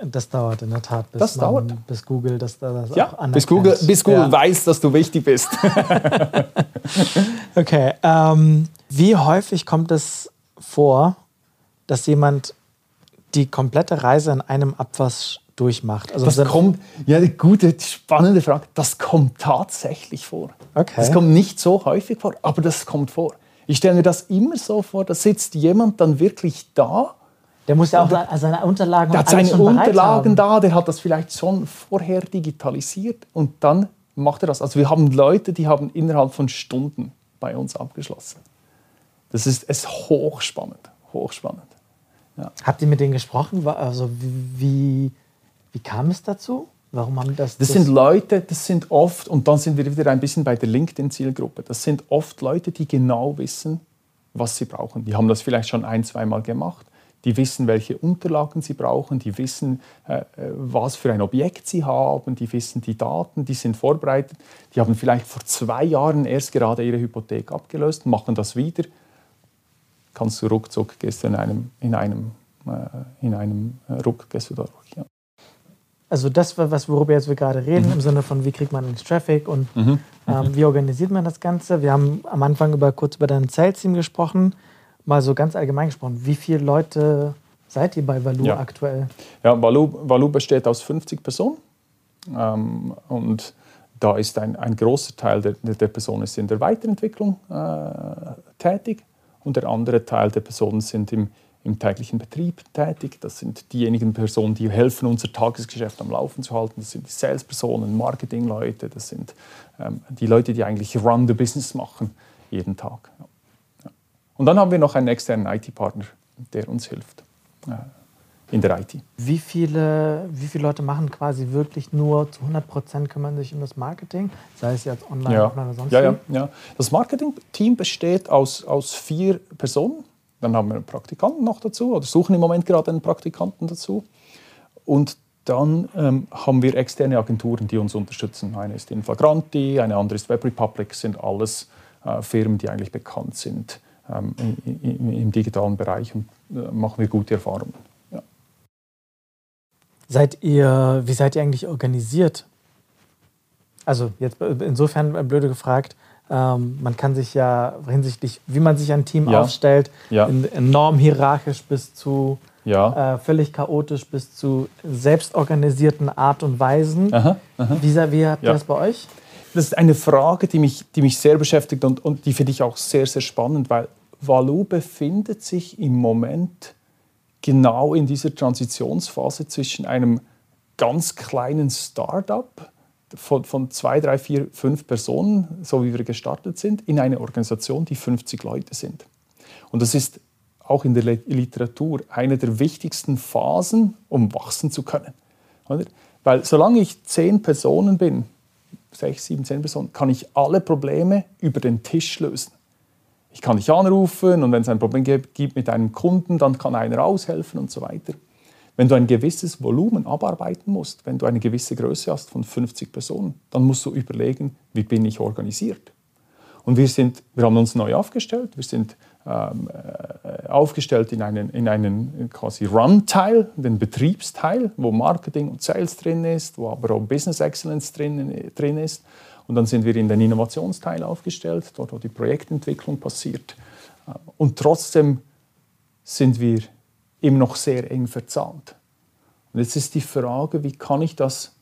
Das dauert in der Tat, bis, man, bis Google das, das auch Ja, anerkennt. bis Google, bis Google Ja. weiß, dass du wichtig bist. Okay, ähm, wie häufig kommt es vor, dass jemand die komplette Reise in einem Abwasch durchmacht? Also Das kommt, ja, eine gute, spannende Frage. Das kommt tatsächlich vor. Okay. Das kommt nicht so häufig vor, aber das kommt vor. Ich stelle mir das immer so vor, da sitzt jemand dann wirklich da, der muss ja auch le- seine Unterlagen der hat seine Unterlagen da, der hat das vielleicht schon vorher digitalisiert und dann macht er das. Also wir haben Leute, die haben innerhalb von Stunden bei uns abgeschlossen. Das ist, ist hochspannend, hochspannend. Habt ihr mit denen gesprochen? Also wie, wie, wie kam es dazu? Warum haben das? Das sind Leute, das sind oft, und dann sind wir wieder ein bisschen bei der LinkedIn-Zielgruppe, das sind oft Leute, die genau wissen, was sie brauchen. Die haben das vielleicht schon ein, zweimal gemacht. Die wissen, welche Unterlagen sie brauchen, die wissen, äh, äh, was für ein Objekt sie haben, die wissen die Daten, die sind vorbereitet. Die haben vielleicht vor zwei Jahren erst gerade ihre Hypothek abgelöst, machen das wieder. Kannst du ruckzuck, gehst du in einem, in einem, äh, in einem äh, Ruck, gehst du da durch. Ja. Also das, was worüber jetzt wir gerade reden, Mhm. im Sinne von wie kriegt man ins Traffic und ähm, wie organisiert man das Ganze. Wir haben am Anfang über, kurz über dein Sales-Team gesprochen, mal so ganz allgemein gesprochen. Wie viele Leute seid ihr bei Value Ja. aktuell? Ja, Valu, Valu besteht aus 50 Personen ähm, und da ist ein, ein großer Teil der, der Personen ist in der Weiterentwicklung äh, tätig und der andere Teil der Personen sind im, im täglichen Betrieb tätig. Das sind diejenigen Personen, die helfen, unser Tagesgeschäft am Laufen zu halten. Das sind die Salespersonen, Marketingleute, das sind ähm, die Leute, die eigentlich Run the Business machen jeden Tag. Ja. Ja. Und dann haben wir noch einen externen IT-Partner, der uns hilft äh, in der IT. Wie viele, wie viele Leute machen quasi wirklich nur zu 100 Prozent kümmern sich um das Marketing? Sei es jetzt online, Ja. offline oder sonst Ja, ja, ja. Das Marketing-Team besteht aus, aus vier Personen. Dann haben wir einen Praktikanten noch dazu oder suchen im Moment gerade einen Praktikanten dazu. Und dann ähm, haben wir externe Agenturen, die uns unterstützen. Eine ist Inflagranti, eine andere ist Web Republic, sind alles äh, Firmen, die eigentlich bekannt sind ähm, im, im, im digitalen Bereich und äh, machen wir gute Erfahrungen. Seid ihr, wie seid ihr eigentlich organisiert? Also jetzt insofern blöde gefragt, ähm, man kann sich ja hinsichtlich, wie man sich ein Team ja. aufstellt, ja. enorm hierarchisch bis zu ja. äh, völlig chaotisch bis zu selbstorganisierten Art und Weisen. Aha, aha. Wie, wie habt ihr das bei euch? Das ist eine Frage, die mich, die mich sehr beschäftigt und, und die finde ich auch sehr, sehr spannend, weil Valou befindet sich im Moment genau in dieser Transitionsphase zwischen einem ganz kleinen Start-up von, von zwei, drei, vier, fünf Personen, so wie wir gestartet sind, in eine Organisation, die 50 Leute sind. Und das ist auch in der Literatur eine der wichtigsten Phasen, um wachsen zu können. Weil solange ich zehn Personen bin, sechs, sieben, zehn Personen, kann ich alle Probleme über den Tisch lösen. Ich kann dich anrufen und wenn es ein Problem gibt mit einem Kunden, dann kann einer aushelfen und so weiter. Wenn du ein gewisses Volumen abarbeiten musst, wenn du eine gewisse Größe hast von 50 Personen, dann musst du überlegen, wie bin ich organisiert. Und wir, sind, wir haben uns neu aufgestellt, wir sind ähm, äh, aufgestellt in einen, in einen quasi Run-Teil, den Betriebsteil, wo Marketing und Sales drin ist, wo aber auch Business Excellence drin, drin ist. Und dann sind wir in den Innovationsteil aufgestellt, dort wo die Projektentwicklung passiert. Und trotzdem sind wir immer noch sehr eng verzahnt. Und jetzt ist die Frage, wie kann ich das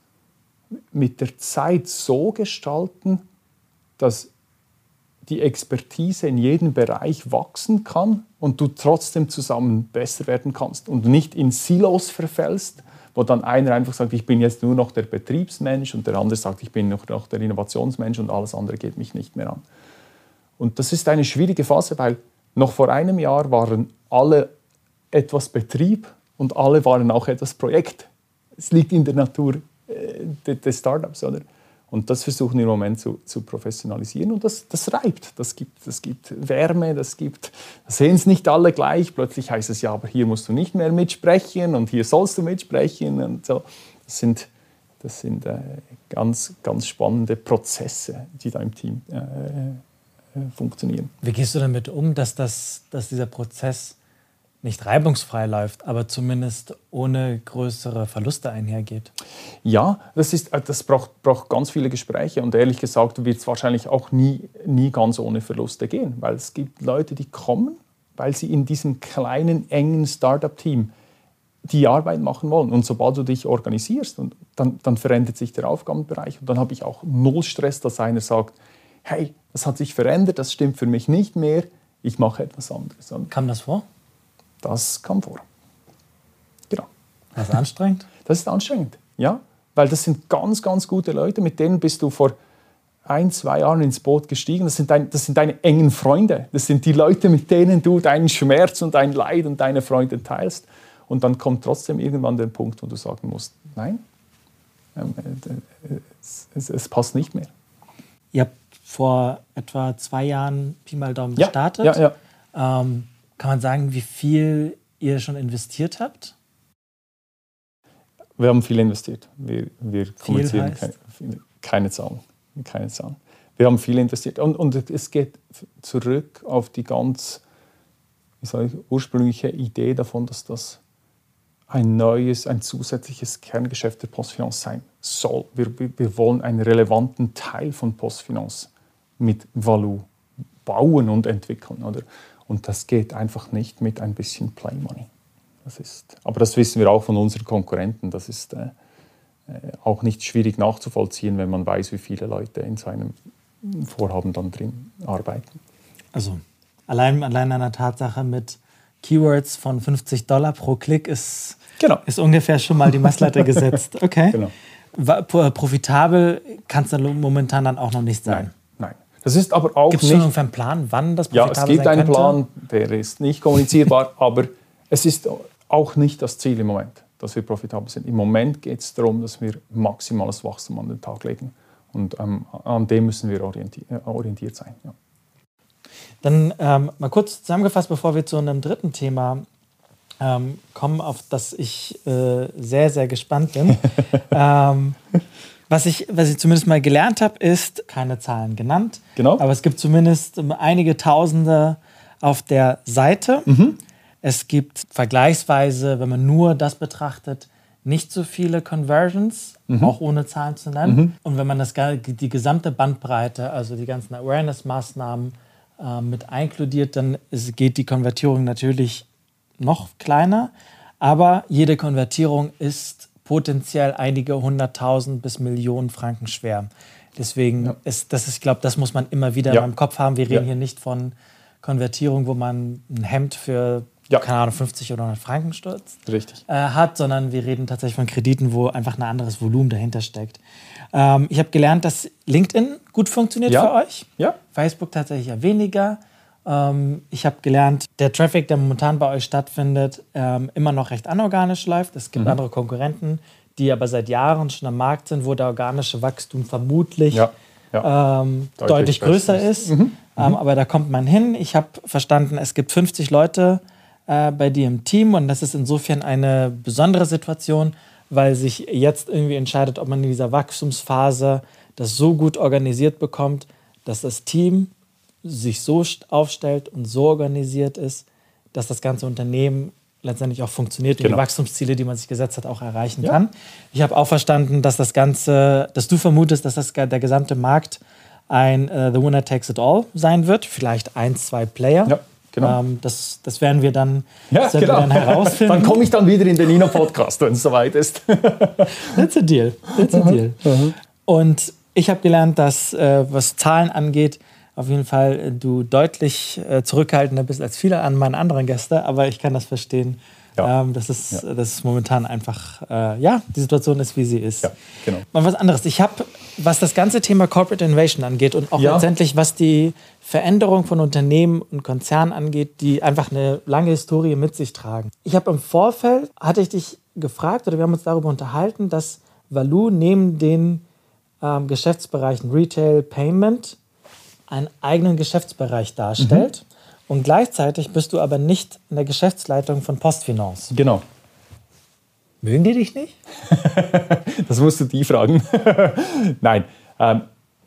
mit der Zeit so gestalten, dass die Expertise in jedem Bereich wachsen kann und du trotzdem zusammen besser werden kannst und nicht in Silos verfällst, wo dann einer einfach sagt, ich bin jetzt nur noch der Betriebsmensch und der andere sagt, ich bin noch der Innovationsmensch und alles andere geht mich nicht mehr an. Und das ist eine schwierige Phase, weil noch vor einem Jahr waren alle etwas Betrieb und alle waren auch etwas Projekt. Es liegt in der Natur äh, des Startups, oder? Und das versuchen wir im Moment zu, zu professionalisieren und das, das reibt. Das gibt, das gibt Wärme, das gibt, sehen es nicht alle gleich. Plötzlich heißt es ja, aber hier musst du nicht mehr mitsprechen und hier sollst du mitsprechen und so. Das sind, das sind äh, ganz, ganz spannende Prozesse, die da im Team äh, äh, funktionieren. Wie gehst du damit um, dass, das, dass dieser Prozess nicht reibungsfrei läuft, aber zumindest ohne größere Verluste einhergeht. Ja, das, ist, äh, das braucht, braucht ganz viele Gespräche und ehrlich gesagt wird es wahrscheinlich auch nie, nie ganz ohne Verluste gehen, weil es gibt Leute, die kommen, weil sie in diesem kleinen, engen Startup-Team die Arbeit machen wollen. Und sobald du dich organisierst, und dann, dann verändert sich der Aufgabenbereich und dann habe ich auch null Stress, dass einer sagt, hey, das hat sich verändert, das stimmt für mich nicht mehr, ich mache etwas anderes. Kam das vor? Das kam vor. Genau. Das ist anstrengend? Das ist anstrengend, ja. Weil das sind ganz, ganz gute Leute, mit denen bist du vor ein, zwei Jahren ins Boot gestiegen. Das sind, dein, das sind deine engen Freunde. Das sind die Leute, mit denen du deinen Schmerz und dein Leid und deine Freude teilst. Und dann kommt trotzdem irgendwann der Punkt, wo du sagen musst, nein, ähm, äh, es, es, es passt nicht mehr. Ihr habt vor etwa zwei Jahren Pi mal Daumen gestartet. Ja, ja, ja. Ähm, kann man sagen, wie viel ihr schon investiert habt? Wir haben viel investiert. Wir, wir kommunizieren keine, keine, Zahlen. Keine Zahlen. Wir haben viel investiert. Und, und es geht zurück auf die ganz ich, ursprüngliche Idee davon, dass das ein neues, ein zusätzliches Kerngeschäft der Postfinance sein soll. Wir, wir wollen einen relevanten Teil von Postfinance mit Value bauen und entwickeln. Oder? Und das geht einfach nicht mit ein bisschen Play Money. Das ist, aber das wissen wir auch von unseren Konkurrenten. Das ist äh, äh, auch nicht schwierig nachzuvollziehen, wenn man weiß, wie viele Leute in so einem Vorhaben dann drin arbeiten. Also allein, allein an der Tatsache mit Keywords von 50 Dollar pro Klick ist, genau. ist ungefähr schon mal die Messlatte gesetzt. Okay. Genau. Profitabel kann es dann momentan dann auch noch nicht sein. Nein. Das ist aber auch Gibt es schon einen Plan, wann das profitabel Ja, es gibt einen Plan, der ist nicht kommunizierbar, aber es ist auch nicht das Ziel im Moment, dass wir profitabel sind. Im Moment geht es darum, dass wir maximales Wachstum an den Tag legen. Und ähm, an dem müssen wir orientiert, äh, orientiert sein. Ja. Dann ähm, mal kurz zusammengefasst, bevor wir zu einem dritten Thema ähm, kommen, auf das ich äh, sehr, sehr gespannt bin. ähm, was ich, was ich zumindest mal gelernt habe, ist, keine Zahlen genannt, genau. aber es gibt zumindest einige Tausende auf der Seite. Mhm. Es gibt vergleichsweise, wenn man nur das betrachtet, nicht so viele Conversions, mhm. auch ohne Zahlen zu nennen. Mhm. Und wenn man das, die gesamte Bandbreite, also die ganzen Awareness-Maßnahmen äh, mit inkludiert, dann ist, geht die Konvertierung natürlich noch kleiner. Aber jede Konvertierung ist potenziell einige hunderttausend bis Millionen Franken schwer. Deswegen ja. ist das, ist, ich glaube, das muss man immer wieder ja. im Kopf haben. Wir reden ja. hier nicht von Konvertierung, wo man ein Hemd für keine Ahnung, 50 oder 100 Franken stutzt, Richtig. Äh, hat, sondern wir reden tatsächlich von Krediten, wo einfach ein anderes Volumen dahinter steckt. Ähm, ich habe gelernt, dass LinkedIn gut funktioniert für euch. Ja. Facebook tatsächlich ja weniger. Ähm, ich habe gelernt, der Traffic, der momentan bei euch stattfindet, ähm, immer noch recht anorganisch läuft. Es gibt mhm. andere Konkurrenten, die aber seit Jahren schon am Markt sind, wo der organische Wachstum vermutlich ja. Ja. Ähm, deutlich, deutlich größer ist. Mhm. Ähm, mhm. aber da kommt man hin. Ich habe verstanden, es gibt 50 Leute äh, bei dir im Team und das ist insofern eine besondere Situation, weil sich jetzt irgendwie entscheidet, ob man in dieser Wachstumsphase das so gut organisiert bekommt, dass das Team sich so aufstellt und so organisiert ist, dass das ganze Unternehmen letztendlich auch funktioniert und genau. die Wachstumsziele, die man sich gesetzt hat, auch erreichen ja. kann. Ich habe auch verstanden, dass das Ganze, dass du vermutest, dass das der gesamte Markt ein uh, The Winner Takes It All sein wird, vielleicht ein, zwei Player. Ja. Genau. Ähm, das, das werden wir dann, ja, genau. wir dann herausfinden. dann komme ich dann wieder in den Nino-Podcast, wenn es soweit ist. That's a deal. That's a deal. Und ich habe gelernt, dass, äh, was Zahlen angeht, auf jeden Fall äh, du deutlich äh, zurückhaltender bist als viele an meinen anderen Gäste, aber ich kann das verstehen. Ja. Ähm, dass, es, ja. dass es momentan einfach, äh, ja, die Situation ist, wie sie ist. Ja, genau. Mal was anderes. Ich habe, was das ganze Thema Corporate Innovation angeht und auch ja. letztendlich, was die Veränderung von Unternehmen und Konzernen angeht, die einfach eine lange Historie mit sich tragen. Ich habe im Vorfeld, hatte ich dich gefragt oder wir haben uns darüber unterhalten, dass Valou neben den ähm, Geschäftsbereichen Retail, Payment einen eigenen Geschäftsbereich darstellt. Mhm. Und gleichzeitig bist du aber nicht in der Geschäftsleitung von Postfinance. Genau. Mögen die dich nicht? das musst du die fragen. Nein, ähm,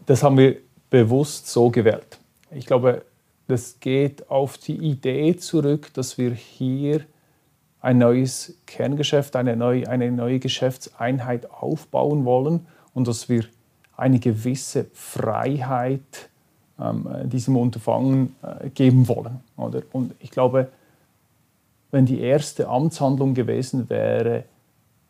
das haben wir bewusst so gewählt. Ich glaube, das geht auf die Idee zurück, dass wir hier ein neues Kerngeschäft, eine neue, eine neue Geschäftseinheit aufbauen wollen und dass wir eine gewisse Freiheit diesem Unterfangen äh, geben wollen. Oder? Und ich glaube, wenn die erste Amtshandlung gewesen wäre,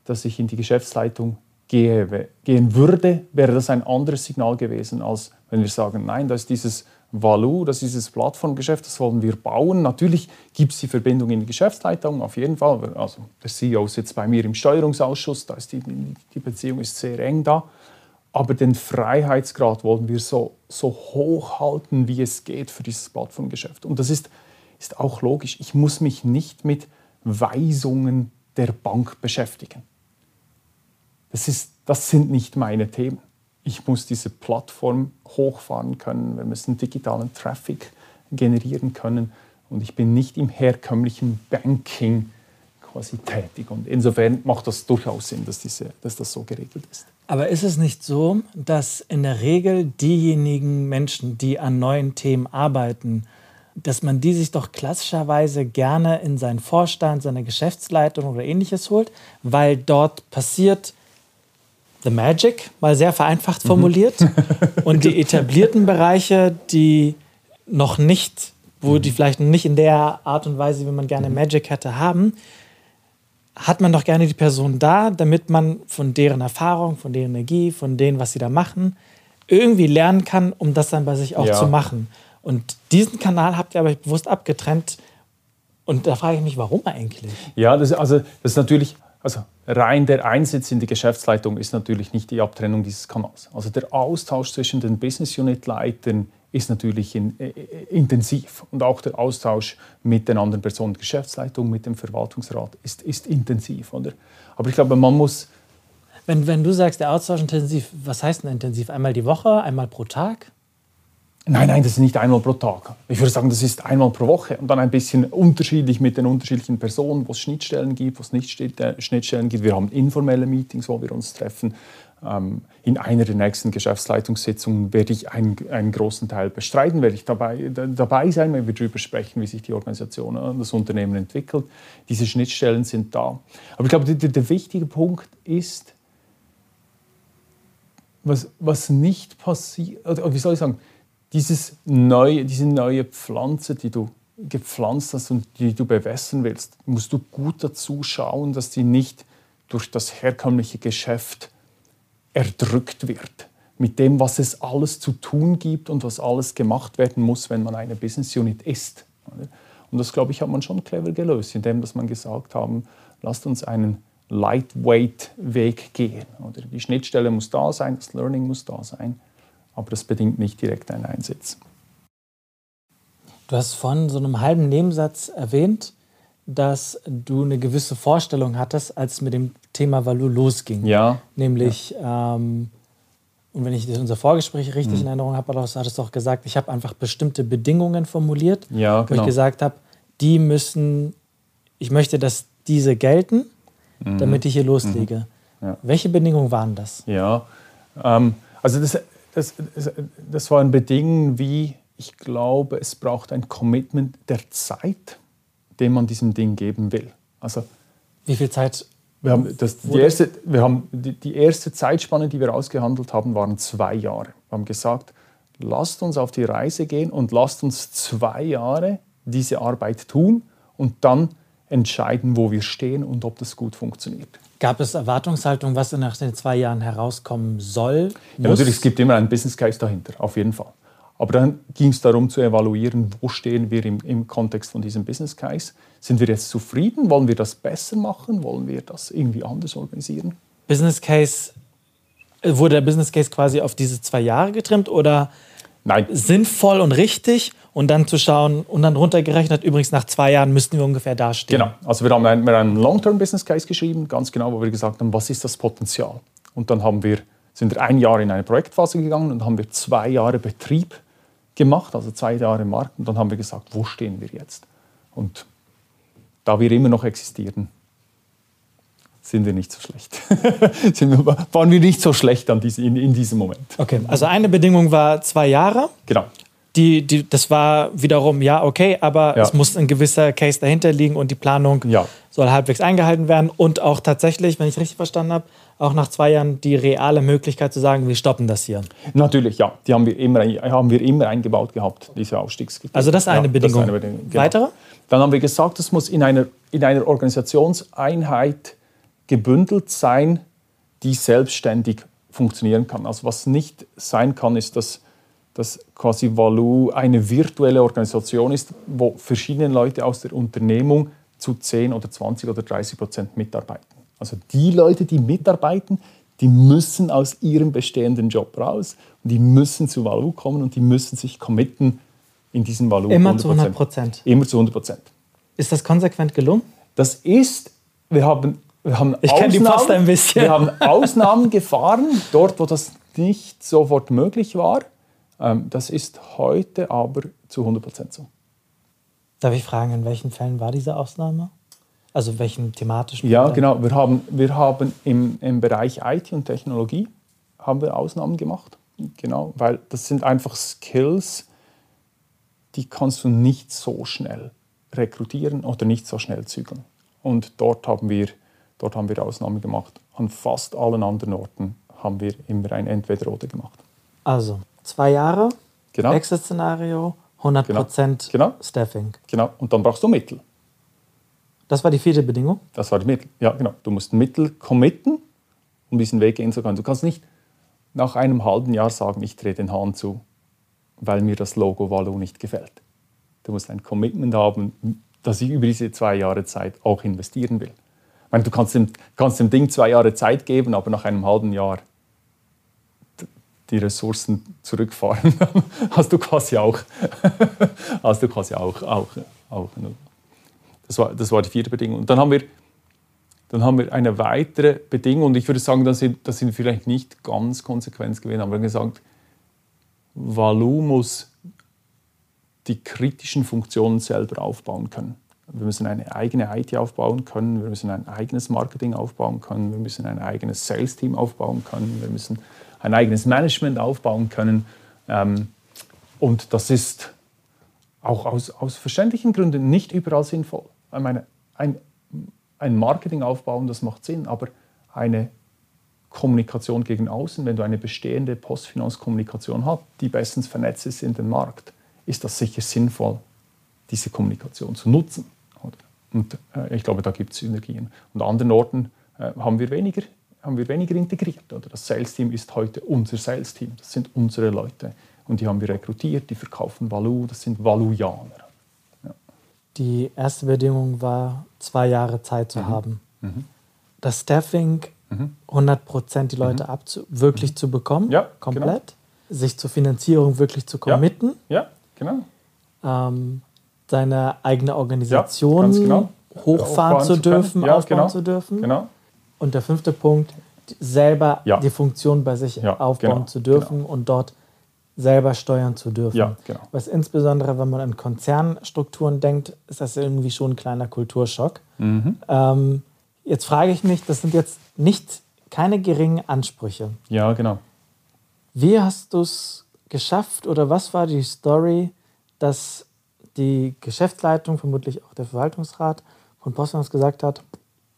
dass ich in die Geschäftsleitung gehe, gehen würde, wäre das ein anderes Signal gewesen, als wenn wir sagen, nein, das ist dieses Value, das ist dieses Plattformgeschäft, das wollen wir bauen. Natürlich gibt es die Verbindung in die Geschäftsleitung, auf jeden Fall. Also der CEO sitzt bei mir im Steuerungsausschuss, da ist die, die Beziehung ist sehr eng da. Aber den Freiheitsgrad wollen wir so, so hoch halten, wie es geht für dieses Plattformgeschäft. Und das ist, ist auch logisch. Ich muss mich nicht mit Weisungen der Bank beschäftigen. Das, ist, das sind nicht meine Themen. Ich muss diese Plattform hochfahren können. Wir müssen digitalen Traffic generieren können. Und ich bin nicht im herkömmlichen Banking quasi tätig. Und insofern macht das durchaus Sinn, dass, diese, dass das so geregelt ist. Aber ist es nicht so, dass in der Regel diejenigen Menschen, die an neuen Themen arbeiten, dass man die sich doch klassischerweise gerne in seinen Vorstand, seine Geschäftsleitung oder ähnliches holt, weil dort passiert the magic, mal sehr vereinfacht mhm. formuliert. Mhm. Und die etablierten Bereiche, die noch nicht, wo die mhm. vielleicht nicht in der Art und Weise, wie man gerne mhm. Magic hätte, haben, hat man doch gerne die Person da, damit man von deren Erfahrung, von deren Energie, von denen, was sie da machen, irgendwie lernen kann, um das dann bei sich auch ja. zu machen. Und diesen Kanal habt ihr aber bewusst abgetrennt. Und da frage ich mich, warum eigentlich? Ja, das, also, das ist natürlich, also rein der Einsatz in die Geschäftsleitung ist natürlich nicht die Abtrennung dieses Kanals. Also der Austausch zwischen den Business Unit Leitern ist natürlich in, äh, äh, intensiv. Und auch der Austausch mit den anderen Personen, Geschäftsleitung, mit dem Verwaltungsrat ist, ist intensiv. Oder? Aber ich glaube, man muss... Wenn, wenn du sagst, der Austausch intensiv, was heißt denn intensiv? Einmal die Woche, einmal pro Tag? Nein, nein, das ist nicht einmal pro Tag. Ich würde sagen, das ist einmal pro Woche und dann ein bisschen unterschiedlich mit den unterschiedlichen Personen, wo es Schnittstellen gibt, wo es nicht äh, Schnittstellen gibt. Wir haben informelle Meetings, wo wir uns treffen in einer der nächsten Geschäftsleitungssitzungen werde ich einen, einen großen Teil bestreiten, werde ich dabei, dabei sein, wenn wir darüber sprechen, wie sich die Organisation und das Unternehmen entwickelt. Diese Schnittstellen sind da. Aber ich glaube, der, der wichtige Punkt ist, was, was nicht passiert, wie soll ich sagen, dieses neue, diese neue Pflanze, die du gepflanzt hast und die du bewässern willst, musst du gut dazu schauen, dass die nicht durch das herkömmliche Geschäft erdrückt wird. Mit dem, was es alles zu tun gibt und was alles gemacht werden muss, wenn man eine Business Unit ist. Und das, glaube ich, hat man schon clever gelöst, indem dass man gesagt haben, lasst uns einen Lightweight-Weg gehen. Oder die Schnittstelle muss da sein, das Learning muss da sein, aber das bedingt nicht direkt einen Einsatz. Du hast von so einem halben Nebensatz erwähnt, dass du eine gewisse Vorstellung hattest, als es mit dem Thema Value losging. Ja. Nämlich, ja. Ähm, und wenn ich unser Vorgespräch richtig mhm. in Erinnerung habe, hattest du auch gesagt, ich habe einfach bestimmte Bedingungen formuliert, ja, genau. wo ich genau. gesagt habe, die müssen, ich möchte, dass diese gelten, mhm. damit ich hier loslege. Mhm. Ja. Welche Bedingungen waren das? Ja, ähm, also das, das, das, das waren Bedingungen wie, ich glaube, es braucht ein Commitment der Zeit den man diesem Ding geben will. Also, Wie viel Zeit? Wir haben, das, die, erste, wir haben die, die erste Zeitspanne, die wir ausgehandelt haben, waren zwei Jahre. Wir haben gesagt, lasst uns auf die Reise gehen und lasst uns zwei Jahre diese Arbeit tun und dann entscheiden, wo wir stehen und ob das gut funktioniert. Gab es Erwartungshaltung, was nach den zwei Jahren herauskommen soll? Ja, natürlich, es gibt immer einen Business Case dahinter, auf jeden Fall. Aber dann ging es darum zu evaluieren, wo stehen wir im, im Kontext von diesem Business Case. Sind wir jetzt zufrieden? Wollen wir das besser machen? Wollen wir das irgendwie anders organisieren? Business Case, äh, wurde der Business Case quasi auf diese zwei Jahre getrimmt oder Nein. sinnvoll und richtig und dann zu schauen und dann runtergerechnet, übrigens nach zwei Jahren müssten wir ungefähr dastehen. Genau, also wir haben einen, einen Long-Term-Business Case geschrieben, ganz genau, wo wir gesagt haben, was ist das Potenzial? Und dann haben wir, sind wir ein Jahr in eine Projektphase gegangen und haben wir zwei Jahre Betrieb gemacht, also zwei Jahre im Markt. Und dann haben wir gesagt, wo stehen wir jetzt? Und da wir immer noch existieren, sind wir nicht so schlecht. waren wir nicht so schlecht an diese, in, in, diesem Moment. Okay, also eine Bedingung war zwei Jahre. Genau. Die, die, das war wiederum, ja, okay, aber ja. es muss ein gewisser Case dahinter liegen und die Planung ja. soll halbwegs eingehalten werden. Und auch tatsächlich, wenn ich richtig verstanden habe, auch nach zwei Jahren die reale Möglichkeit zu sagen, wir stoppen das hier? Natürlich, ja. Die haben wir immer, haben wir immer eingebaut gehabt, diese Ausstiegskriterien. Also das ist eine ja, Bedingung. Ist eine Bedingung. Genau. Weitere? Dann haben wir gesagt, es muss in einer, in einer Organisationseinheit gebündelt sein, die selbstständig funktionieren kann. Also was nicht sein kann, ist, dass, dass quasi Value eine virtuelle Organisation ist, wo verschiedene Leute aus der Unternehmung zu 10 oder 20 oder 30 Prozent mitarbeiten. Also die Leute, die mitarbeiten, die müssen aus ihrem bestehenden Job raus und die müssen zu Valu kommen und die müssen sich committen in diesen Valu. Immer 100%. zu 100 Prozent. Immer zu 100 Prozent. Ist das konsequent gelungen? Das ist, wir haben, wir haben ich kenne die Pasta ein bisschen. Wir haben Ausnahmen gefahren, dort, wo das nicht sofort möglich war. Ähm, das ist heute aber zu 100 Prozent so. Darf ich fragen, in welchen Fällen war diese Ausnahme? Also welchen thematischen? Ja, Bereich? genau. Wir haben, wir haben im, im Bereich IT und Technologie haben wir Ausnahmen gemacht. Genau, weil das sind einfach Skills, die kannst du nicht so schnell rekrutieren oder nicht so schnell zügeln. Und dort haben wir, dort haben wir Ausnahmen gemacht. An fast allen anderen Orten haben wir immer ein Entweder-Oder gemacht. Also zwei Jahre, genau. Exit-Szenario, 100% genau. genau. Staffing. Genau, und dann brauchst du Mittel. Das war die vierte Bedingung? Das war die Mittel, ja genau. Du musst Mittel committen, um diesen Weg gehen zu können. Du kannst nicht nach einem halben Jahr sagen, ich drehe den Hahn zu, weil mir das Logo Valo nicht gefällt. Du musst ein Commitment haben, dass ich über diese zwei Jahre Zeit auch investieren will. Ich meine, du kannst dem, kannst dem Ding zwei Jahre Zeit geben, aber nach einem halben Jahr die Ressourcen zurückfahren, hast du quasi auch, hast du quasi auch, auch, auch das war, das war die vierte Bedingung. Und dann haben wir, dann haben wir eine weitere Bedingung, und ich würde sagen, das sind, das sind vielleicht nicht ganz konsequent gewesen, aber wir haben gesagt, Valu muss die kritischen Funktionen selber aufbauen können. Wir müssen eine eigene IT aufbauen können, wir müssen ein eigenes Marketing aufbauen können, wir müssen ein eigenes Sales-Team aufbauen können, wir müssen ein eigenes Management aufbauen können. Ähm, und das ist auch aus, aus verständlichen Gründen nicht überall sinnvoll. Ich meine, ein, ein Marketing aufbauen, das macht Sinn, aber eine Kommunikation gegen außen, wenn du eine bestehende Postfinanzkommunikation hast, die bestens vernetzt ist in den Markt, ist das sicher sinnvoll, diese Kommunikation zu nutzen. Und äh, ich glaube, da gibt es Synergien. Und an anderen Orten äh, haben, wir weniger, haben wir weniger integriert. Oder? Das Sales-Team ist heute unser Sales-Team. Das sind unsere Leute. Und die haben wir rekrutiert, die verkaufen Valu, das sind Valujaner. Die erste Bedingung war, zwei Jahre Zeit zu mhm. haben. Mhm. Das Staffing, mhm. 100 Prozent die Leute mhm. abzu wirklich mhm. zu bekommen, ja, komplett. Genau. Sich zur Finanzierung wirklich zu committen. Ja, ja genau. Ähm, seine eigene Organisation ja, genau. hochfahren zu dürfen, ja, aufbauen genau. zu dürfen. Genau. Und der fünfte Punkt, selber die Funktion bei sich aufbauen genau. zu dürfen genau. und dort selber steuern zu dürfen. Ja, genau. Was insbesondere, wenn man an Konzernstrukturen denkt, ist das irgendwie schon ein kleiner Kulturschock. Mhm. Ähm, jetzt frage ich mich, das sind jetzt nicht keine geringen Ansprüche. Ja, genau. Wie hast du es geschafft oder was war die Story, dass die Geschäftsleitung, vermutlich auch der Verwaltungsrat von Postfinance gesagt hat,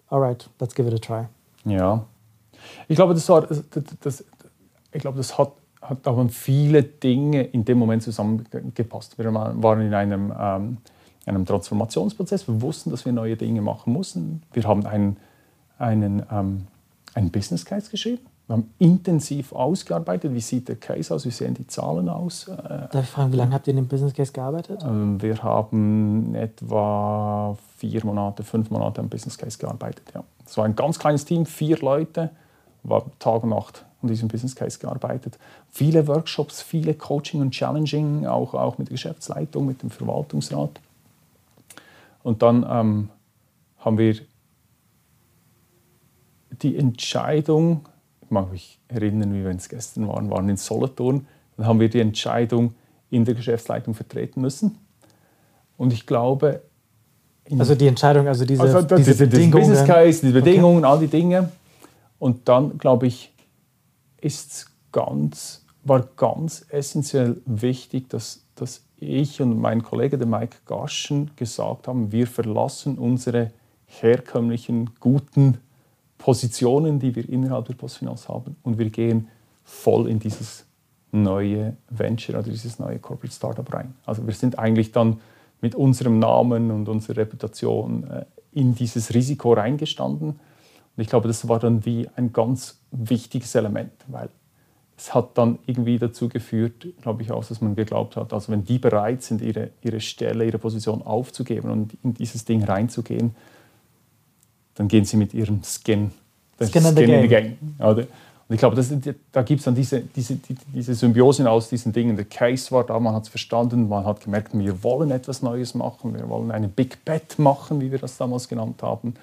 alright, let's give it a try. Ja, ich glaube, das, war, das, das, ich glaube, das hat, hat auch viele Dinge in dem Moment zusammengepasst. Wir waren in einem, ähm, einem Transformationsprozess. Wir wussten, dass wir neue Dinge machen mussten. Wir haben einen, einen, ähm, einen Business Case geschrieben wir haben intensiv ausgearbeitet. Wie sieht der Case aus? Wie sehen die Zahlen aus? Äh, Darf ich fragen, wie lange habt ihr in dem Business Case gearbeitet? Ähm, wir haben etwa vier Monate, fünf Monate am Business Case gearbeitet. Ja. Es war ein ganz kleines Team, vier Leute, war Tag und Nacht an diesem Business Case gearbeitet. Viele Workshops, viele Coaching und Challenging, auch, auch mit der Geschäftsleitung, mit dem Verwaltungsrat. Und dann ähm, haben wir die Entscheidung ich mag mich erinnern, wie wenn es gestern waren, waren in Solothurn. Dann haben wir die Entscheidung in der Geschäftsleitung vertreten müssen. Und ich glaube. Also die Entscheidung, also diese, also diese, diese Bedingungen. Business Case, die Bedingungen, okay. all die Dinge. Und dann, glaube ich, ist ganz, war ganz essentiell wichtig, dass, dass ich und mein Kollege, der Mike Gaschen, gesagt haben, wir verlassen unsere herkömmlichen, guten Positionen, die wir innerhalb der Postfinanz haben und wir gehen voll in dieses neue Venture oder dieses neue Corporate Startup rein. Also wir sind eigentlich dann mit unserem Namen und unserer Reputation äh, in dieses Risiko reingestanden. Und ich glaube, das war dann wie ein ganz wichtiges Element, weil es hat dann irgendwie dazu geführt, glaube ich auch, dass man geglaubt hat, also wenn die bereit sind, ihre, ihre Stelle, ihre Position aufzugeben und in dieses Ding reinzugehen, dann gehen sie mit ihrem Skin, Skin, Skin in the Game. Oder? Und ich glaube, das, da gibt es dann diese, diese, diese Symbiose aus diesen Dingen. Der Case war da, man hat es verstanden, man hat gemerkt, wir wollen etwas Neues machen, wir wollen eine Big Bet machen, wie wir das damals genannt haben.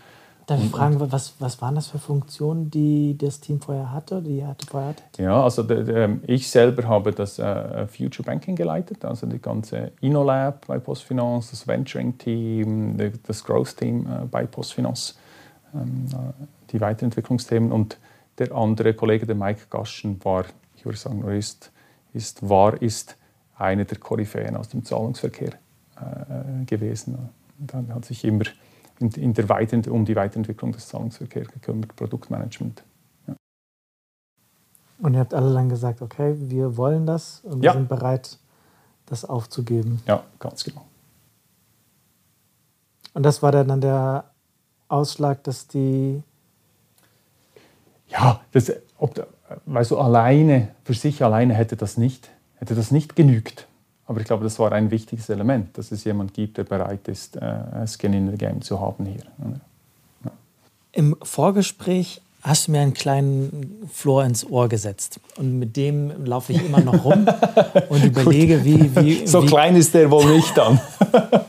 Darf ich fragen, was, was waren das für Funktionen, die das Team vorher hatte, die hatte vorher hatte? Ja, also der, der, ich selber habe das äh, Future Banking geleitet, also die ganze InnoLab bei Postfinance, das Venturing Team, das Growth Team äh, bei Postfinance. Ähm, die Weiterentwicklungsthemen. Und der andere Kollege, der Mike Gaschen, war, ich würde sagen, ist, ist, war, ist einer der Koryphäen aus dem Zahlungsverkehr äh, gewesen. Dann hat sich immer in, in der Weiter um die Weiterentwicklung des Zahlungsverkehrs gekümmert, Produktmanagement. Ja. Und ihr habt alle dann gesagt, okay, wir wollen das und wir ja. sind bereit, das aufzugeben. Ja, ganz genau. Und das war dann der Ausschlag, dass die. Ja, das, ob, weißt du, alleine, für sich alleine hätte das nicht, hätte das nicht genügt. Aber ich glaube, das war ein wichtiges Element, dass es jemand gibt, der bereit ist, äh, Skin in the Game zu haben hier. Ja. Im Vorgespräch hast du mir einen kleinen Flor ins Ohr gesetzt. Und mit dem laufe ich immer noch rum und überlege, wie, wie. So wie, klein ist der wohl nicht dann.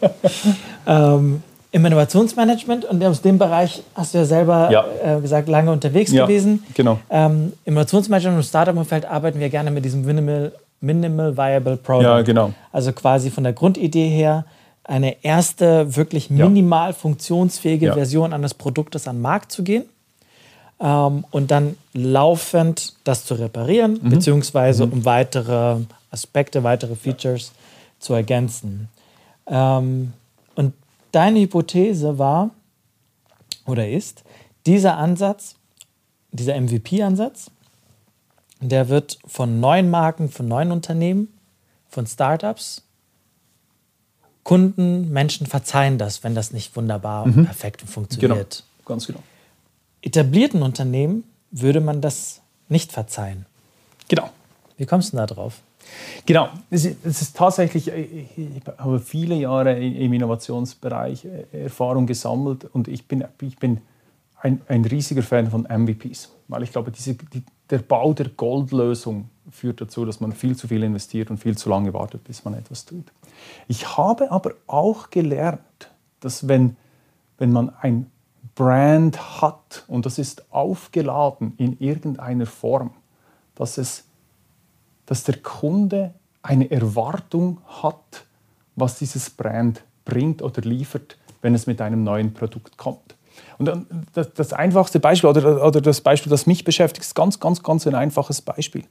ähm, im Innovationsmanagement und aus dem Bereich hast du ja selber ja. Äh, gesagt, lange unterwegs ja, gewesen. Genau. Ähm, Innovationsmanagement und Startup-Umfeld arbeiten wir gerne mit diesem Minimal, Minimal Viable Product. Ja, genau. Also quasi von der Grundidee her eine erste wirklich minimal funktionsfähige ja. Version eines Produktes an den Markt zu gehen ähm, und dann laufend das zu reparieren, mhm. beziehungsweise mhm. um weitere Aspekte, weitere Features zu ergänzen. Ähm, und deine Hypothese war oder ist, dieser Ansatz, dieser MVP-Ansatz, der wird von neuen Marken, von neuen Unternehmen, von Startups Kunden, Menschen verzeihen das, wenn das nicht wunderbar mhm. und perfekt funktioniert. Genau, ganz genau. Etablierten Unternehmen würde man das nicht verzeihen. Genau. Wie kommst du da drauf? Genau, es ist, es ist tatsächlich, äh, ich habe viele Jahre im Innovationsbereich äh, Erfahrung gesammelt und ich bin, ich bin ein, ein riesiger Fan von MVPs, weil ich glaube, diese, die, der Bau der Goldlösung führt dazu, dass man viel zu viel investiert und viel zu lange wartet, bis man etwas tut. Ich habe aber auch gelernt, dass wenn, wenn man ein Brand hat und das ist aufgeladen in irgendeiner Form, dass, es, dass der Kunde eine Erwartung hat, was dieses Brand bringt oder liefert, wenn es mit einem neuen Produkt kommt. Und das, das einfachste Beispiel oder, oder das Beispiel, das mich beschäftigt, ist ganz, ganz, ganz ein einfaches Beispiel.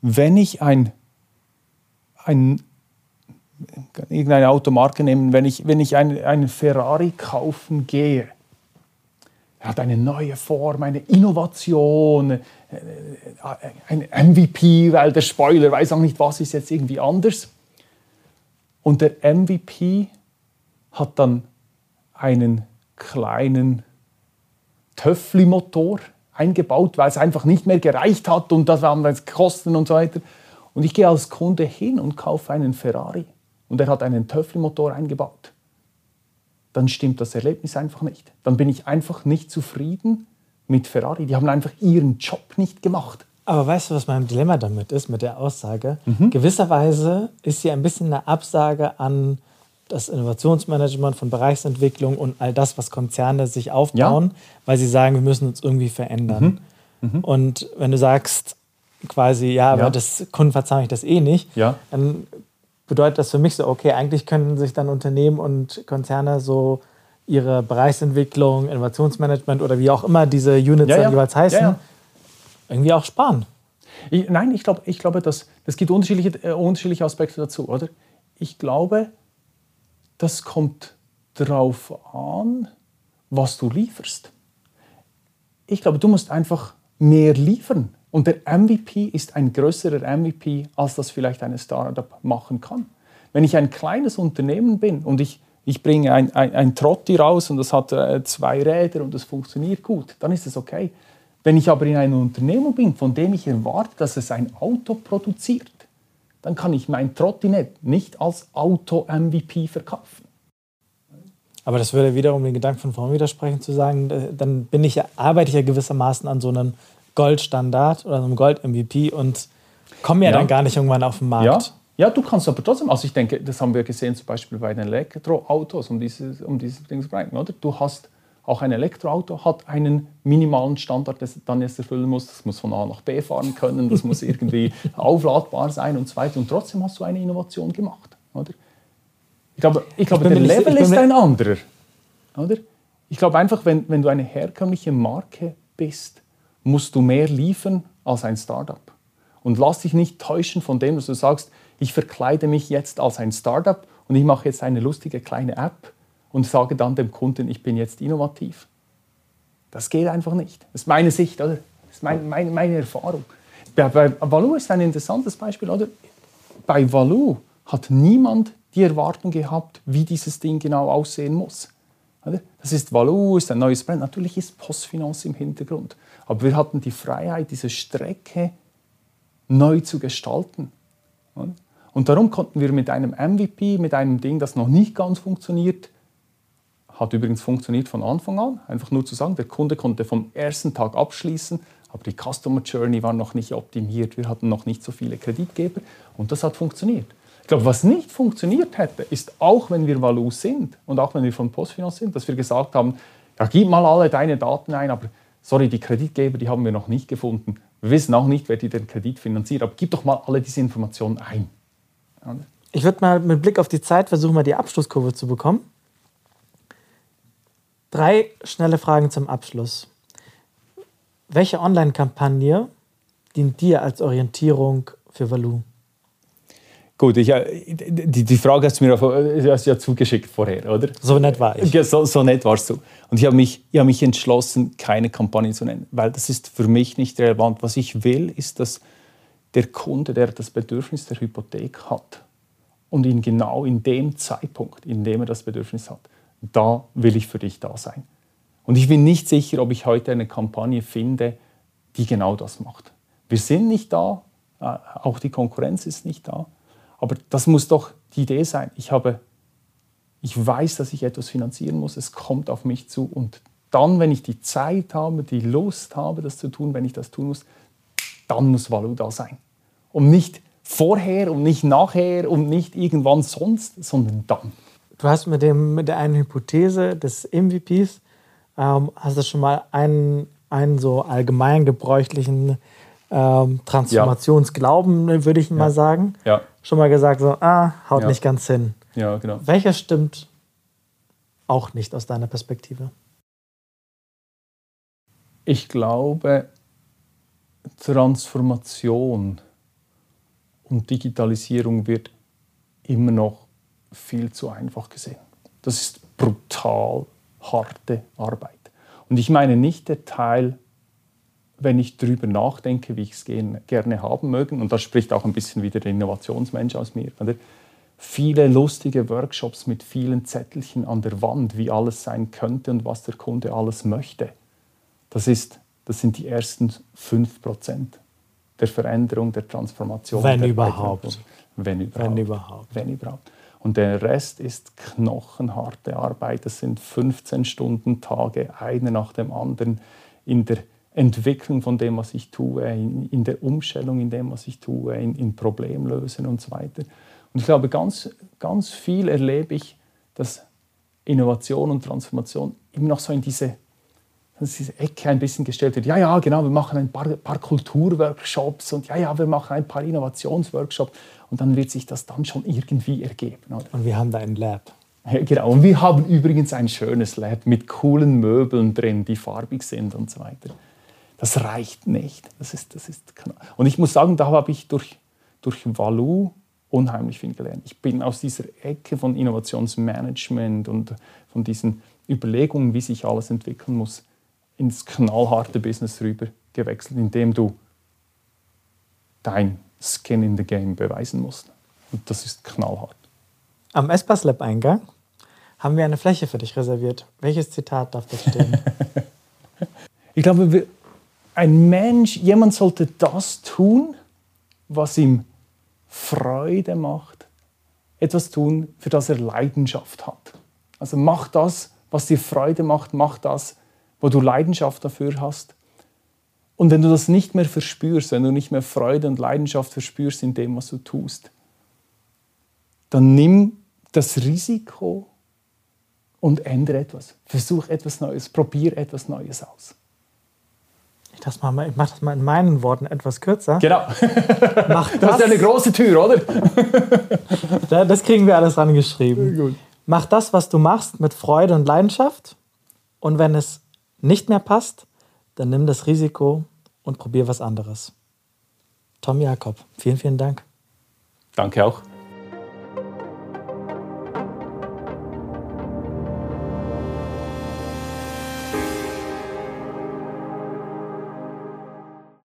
Wenn ich ein, ein irgendeine Automarke nehmen, wenn ich, wenn ich einen, einen Ferrari kaufen gehe, er hat eine neue Form, eine Innovation, äh, ein MVP, weil der Spoiler weiß auch nicht, was ist jetzt irgendwie anders. Und der MVP hat dann einen kleinen Töffli-Motor eingebaut, weil es einfach nicht mehr gereicht hat und das waren dann Kosten und so weiter. Und ich gehe als Kunde hin und kaufe einen Ferrari und er hat einen Töffli-Motor eingebaut. Dann stimmt das Erlebnis einfach nicht. Dann bin ich einfach nicht zufrieden mit Ferrari. Die haben einfach ihren Job nicht gemacht. Aber weißt du, was mein Dilemma damit ist, mit der Aussage? Mhm. Gewisserweise ist sie ein bisschen eine Absage an das Innovationsmanagement von Bereichsentwicklung und all das, was Konzerne sich aufbauen, ja. weil sie sagen, wir müssen uns irgendwie verändern. Mhm. Mhm. Und wenn du sagst, quasi, ja, aber ja. das Kunden verzeihen ich das eh nicht, ja. dann bedeutet das für mich so, okay, eigentlich können sich dann Unternehmen und Konzerne so ihre Bereichsentwicklung, Innovationsmanagement oder wie auch immer diese Units ja, dann jeweils heißen, irgendwie auch sparen. Ich, nein, ich, glaub, ich glaube, das, das gibt unterschiedliche, äh, unterschiedliche Aspekte dazu, oder? Ich glaube, das kommt darauf an, was du lieferst. Ich glaube, du musst einfach mehr liefern. Und der MVP ist ein größerer MVP, als das vielleicht eine Startup machen kann. Wenn ich ein kleines Unternehmen bin und ich, ich bringe ein, ein, ein Trotti raus und das hat äh, zwei Räder und das funktioniert gut, dann ist es okay. Wenn ich aber in einem Unternehmen bin, von dem ich erwarte, dass es ein Auto produziert, dann kann ich mein Trottinett nicht als Auto-MVP verkaufen. Aber das würde wiederum den Gedanken von vorhin widersprechen, zu sagen, dann bin ich, arbeite ich ja gewissermaßen an so einem Goldstandard oder einem Gold-MVP und komme ja, ja, dann gar nicht irgendwann auf den Markt. Ja. ja, du kannst aber trotzdem, also ich denke, das haben wir gesehen zum Beispiel bei den Elektroautos, um dieses, um dieses Ding zu bringen, oder? Du hast auch ein Elektroauto hat einen minimalen Standard, das dann jetzt erfüllen muss. Das muss von A nach B fahren können, das muss irgendwie aufladbar sein und so weiter. Und trotzdem hast du eine Innovation gemacht. Oder? Ich glaube, ich glaube ich der Level ist ein anderer. Oder? Ich glaube einfach, wenn, wenn du eine herkömmliche Marke bist, musst du mehr liefern als ein Startup. Und lass dich nicht täuschen von dem, dass du sagst, ich verkleide mich jetzt als ein Startup und ich mache jetzt eine lustige kleine App und sage dann dem Kunden, ich bin jetzt innovativ. Das geht einfach nicht. Das ist meine Sicht, oder? Das ist mein, meine, meine Erfahrung. Bei, bei Valou ist ein interessantes Beispiel, oder? Bei Valou hat niemand die Erwartung gehabt, wie dieses Ding genau aussehen muss. Das ist Valou, ist ein neues Brand. Natürlich ist Postfinance im Hintergrund. Aber wir hatten die Freiheit, diese Strecke neu zu gestalten. Und darum konnten wir mit einem MVP, mit einem Ding, das noch nicht ganz funktioniert, hat übrigens funktioniert von Anfang an. Einfach nur zu sagen, der Kunde konnte vom ersten Tag abschließen, aber die Customer Journey war noch nicht optimiert. Wir hatten noch nicht so viele Kreditgeber und das hat funktioniert. Ich glaube, was nicht funktioniert hätte, ist auch wenn wir Valu sind und auch wenn wir von Postfinance sind, dass wir gesagt haben, ja, gib mal alle deine Daten ein, aber sorry, die Kreditgeber, die haben wir noch nicht gefunden. Wir wissen auch nicht, wer die den Kredit finanziert, aber gib doch mal alle diese Informationen ein. Ich würde mal mit Blick auf die Zeit versuchen, mal die Abschlusskurve zu bekommen. Drei schnelle Fragen zum Abschluss. Welche Online-Kampagne dient dir als Orientierung für Valou? Gut, ich, äh, die, die Frage hast du mir hast ja zugeschickt vorher, oder? So nett war ich. Ja, so, so nett warst du. Und ich habe mich, hab mich entschlossen, keine Kampagne zu nennen, weil das ist für mich nicht relevant. Was ich will, ist, dass der Kunde, der das Bedürfnis der Hypothek hat und ihn genau in dem Zeitpunkt, in dem er das Bedürfnis hat, da will ich für dich da sein. Und ich bin nicht sicher, ob ich heute eine Kampagne finde, die genau das macht. Wir sind nicht da, äh, auch die Konkurrenz ist nicht da, aber das muss doch die Idee sein. Ich, habe, ich weiß, dass ich etwas finanzieren muss, es kommt auf mich zu und dann, wenn ich die Zeit habe, die Lust habe, das zu tun, wenn ich das tun muss, dann muss Value da sein. Und nicht vorher und nicht nachher und nicht irgendwann sonst, sondern dann. Du hast mit, dem, mit der einen Hypothese des MVPs, ähm, hast du schon mal einen, einen so allgemein gebräuchlichen ähm, Transformationsglauben, ja. würde ich ja. mal sagen, ja. schon mal gesagt, so, ah, haut nicht ganz hin. Ja, genau. Welcher stimmt auch nicht aus deiner Perspektive? Ich glaube, Transformation und Digitalisierung wird immer noch viel zu einfach gesehen. Das ist brutal harte Arbeit. Und ich meine nicht der Teil, wenn ich darüber nachdenke, wie ich es gerne haben möge, und das spricht auch ein bisschen wieder der Innovationsmensch aus mir, oder? viele lustige Workshops mit vielen Zettelchen an der Wand, wie alles sein könnte und was der Kunde alles möchte. Das, ist, das sind die ersten 5% der Veränderung, der Transformation. Wenn der überhaupt. Wenn überhaupt. Wenn überhaupt. Wenn überhaupt. Und der Rest ist knochenharte Arbeit. Das sind 15 Stunden Tage, einer nach dem anderen, in der Entwicklung von dem, was ich tue, in, in der Umstellung in dem, was ich tue, in, in Problemlösen und so weiter. Und ich glaube, ganz, ganz viel erlebe ich, dass Innovation und Transformation immer noch so in diese, diese Ecke ein bisschen gestellt wird. Ja, ja, genau, wir machen ein paar, paar Kulturworkshops und ja, ja, wir machen ein paar Innovationsworkshops und dann wird sich das dann schon irgendwie ergeben. Oder? Und wir haben da ein Lab. Ja, genau, und wir haben übrigens ein schönes Lab mit coolen Möbeln drin, die farbig sind und so weiter. Das reicht nicht. Das ist, das ist und ich muss sagen, da habe ich durch, durch Valou unheimlich viel gelernt. Ich bin aus dieser Ecke von Innovationsmanagement und von diesen Überlegungen, wie sich alles entwickeln muss, ins knallharte Business rüber gewechselt, indem du dein Skin in the Game beweisen musst. Und das ist knallhart. Am Espas Lab Eingang haben wir eine Fläche für dich reserviert. Welches Zitat darf das stehen? ich glaube, ein Mensch, jemand sollte das tun, was ihm Freude macht. Etwas tun, für das er Leidenschaft hat. Also mach das, was dir Freude macht, mach das, wo du Leidenschaft dafür hast. Und wenn du das nicht mehr verspürst, wenn du nicht mehr Freude und Leidenschaft verspürst in dem, was du tust, dann nimm das Risiko und ändere etwas. Versuch etwas Neues, probier etwas Neues aus. Ich, das mal, ich mache das mal in meinen Worten etwas kürzer. Genau. Mach das, das ist ja eine große Tür, oder? das kriegen wir alles rangeschrieben. Gut. Mach das, was du machst, mit Freude und Leidenschaft. Und wenn es nicht mehr passt, dann nimm das Risiko und probier was anderes. Tom Jakob, vielen, vielen Dank. Danke auch.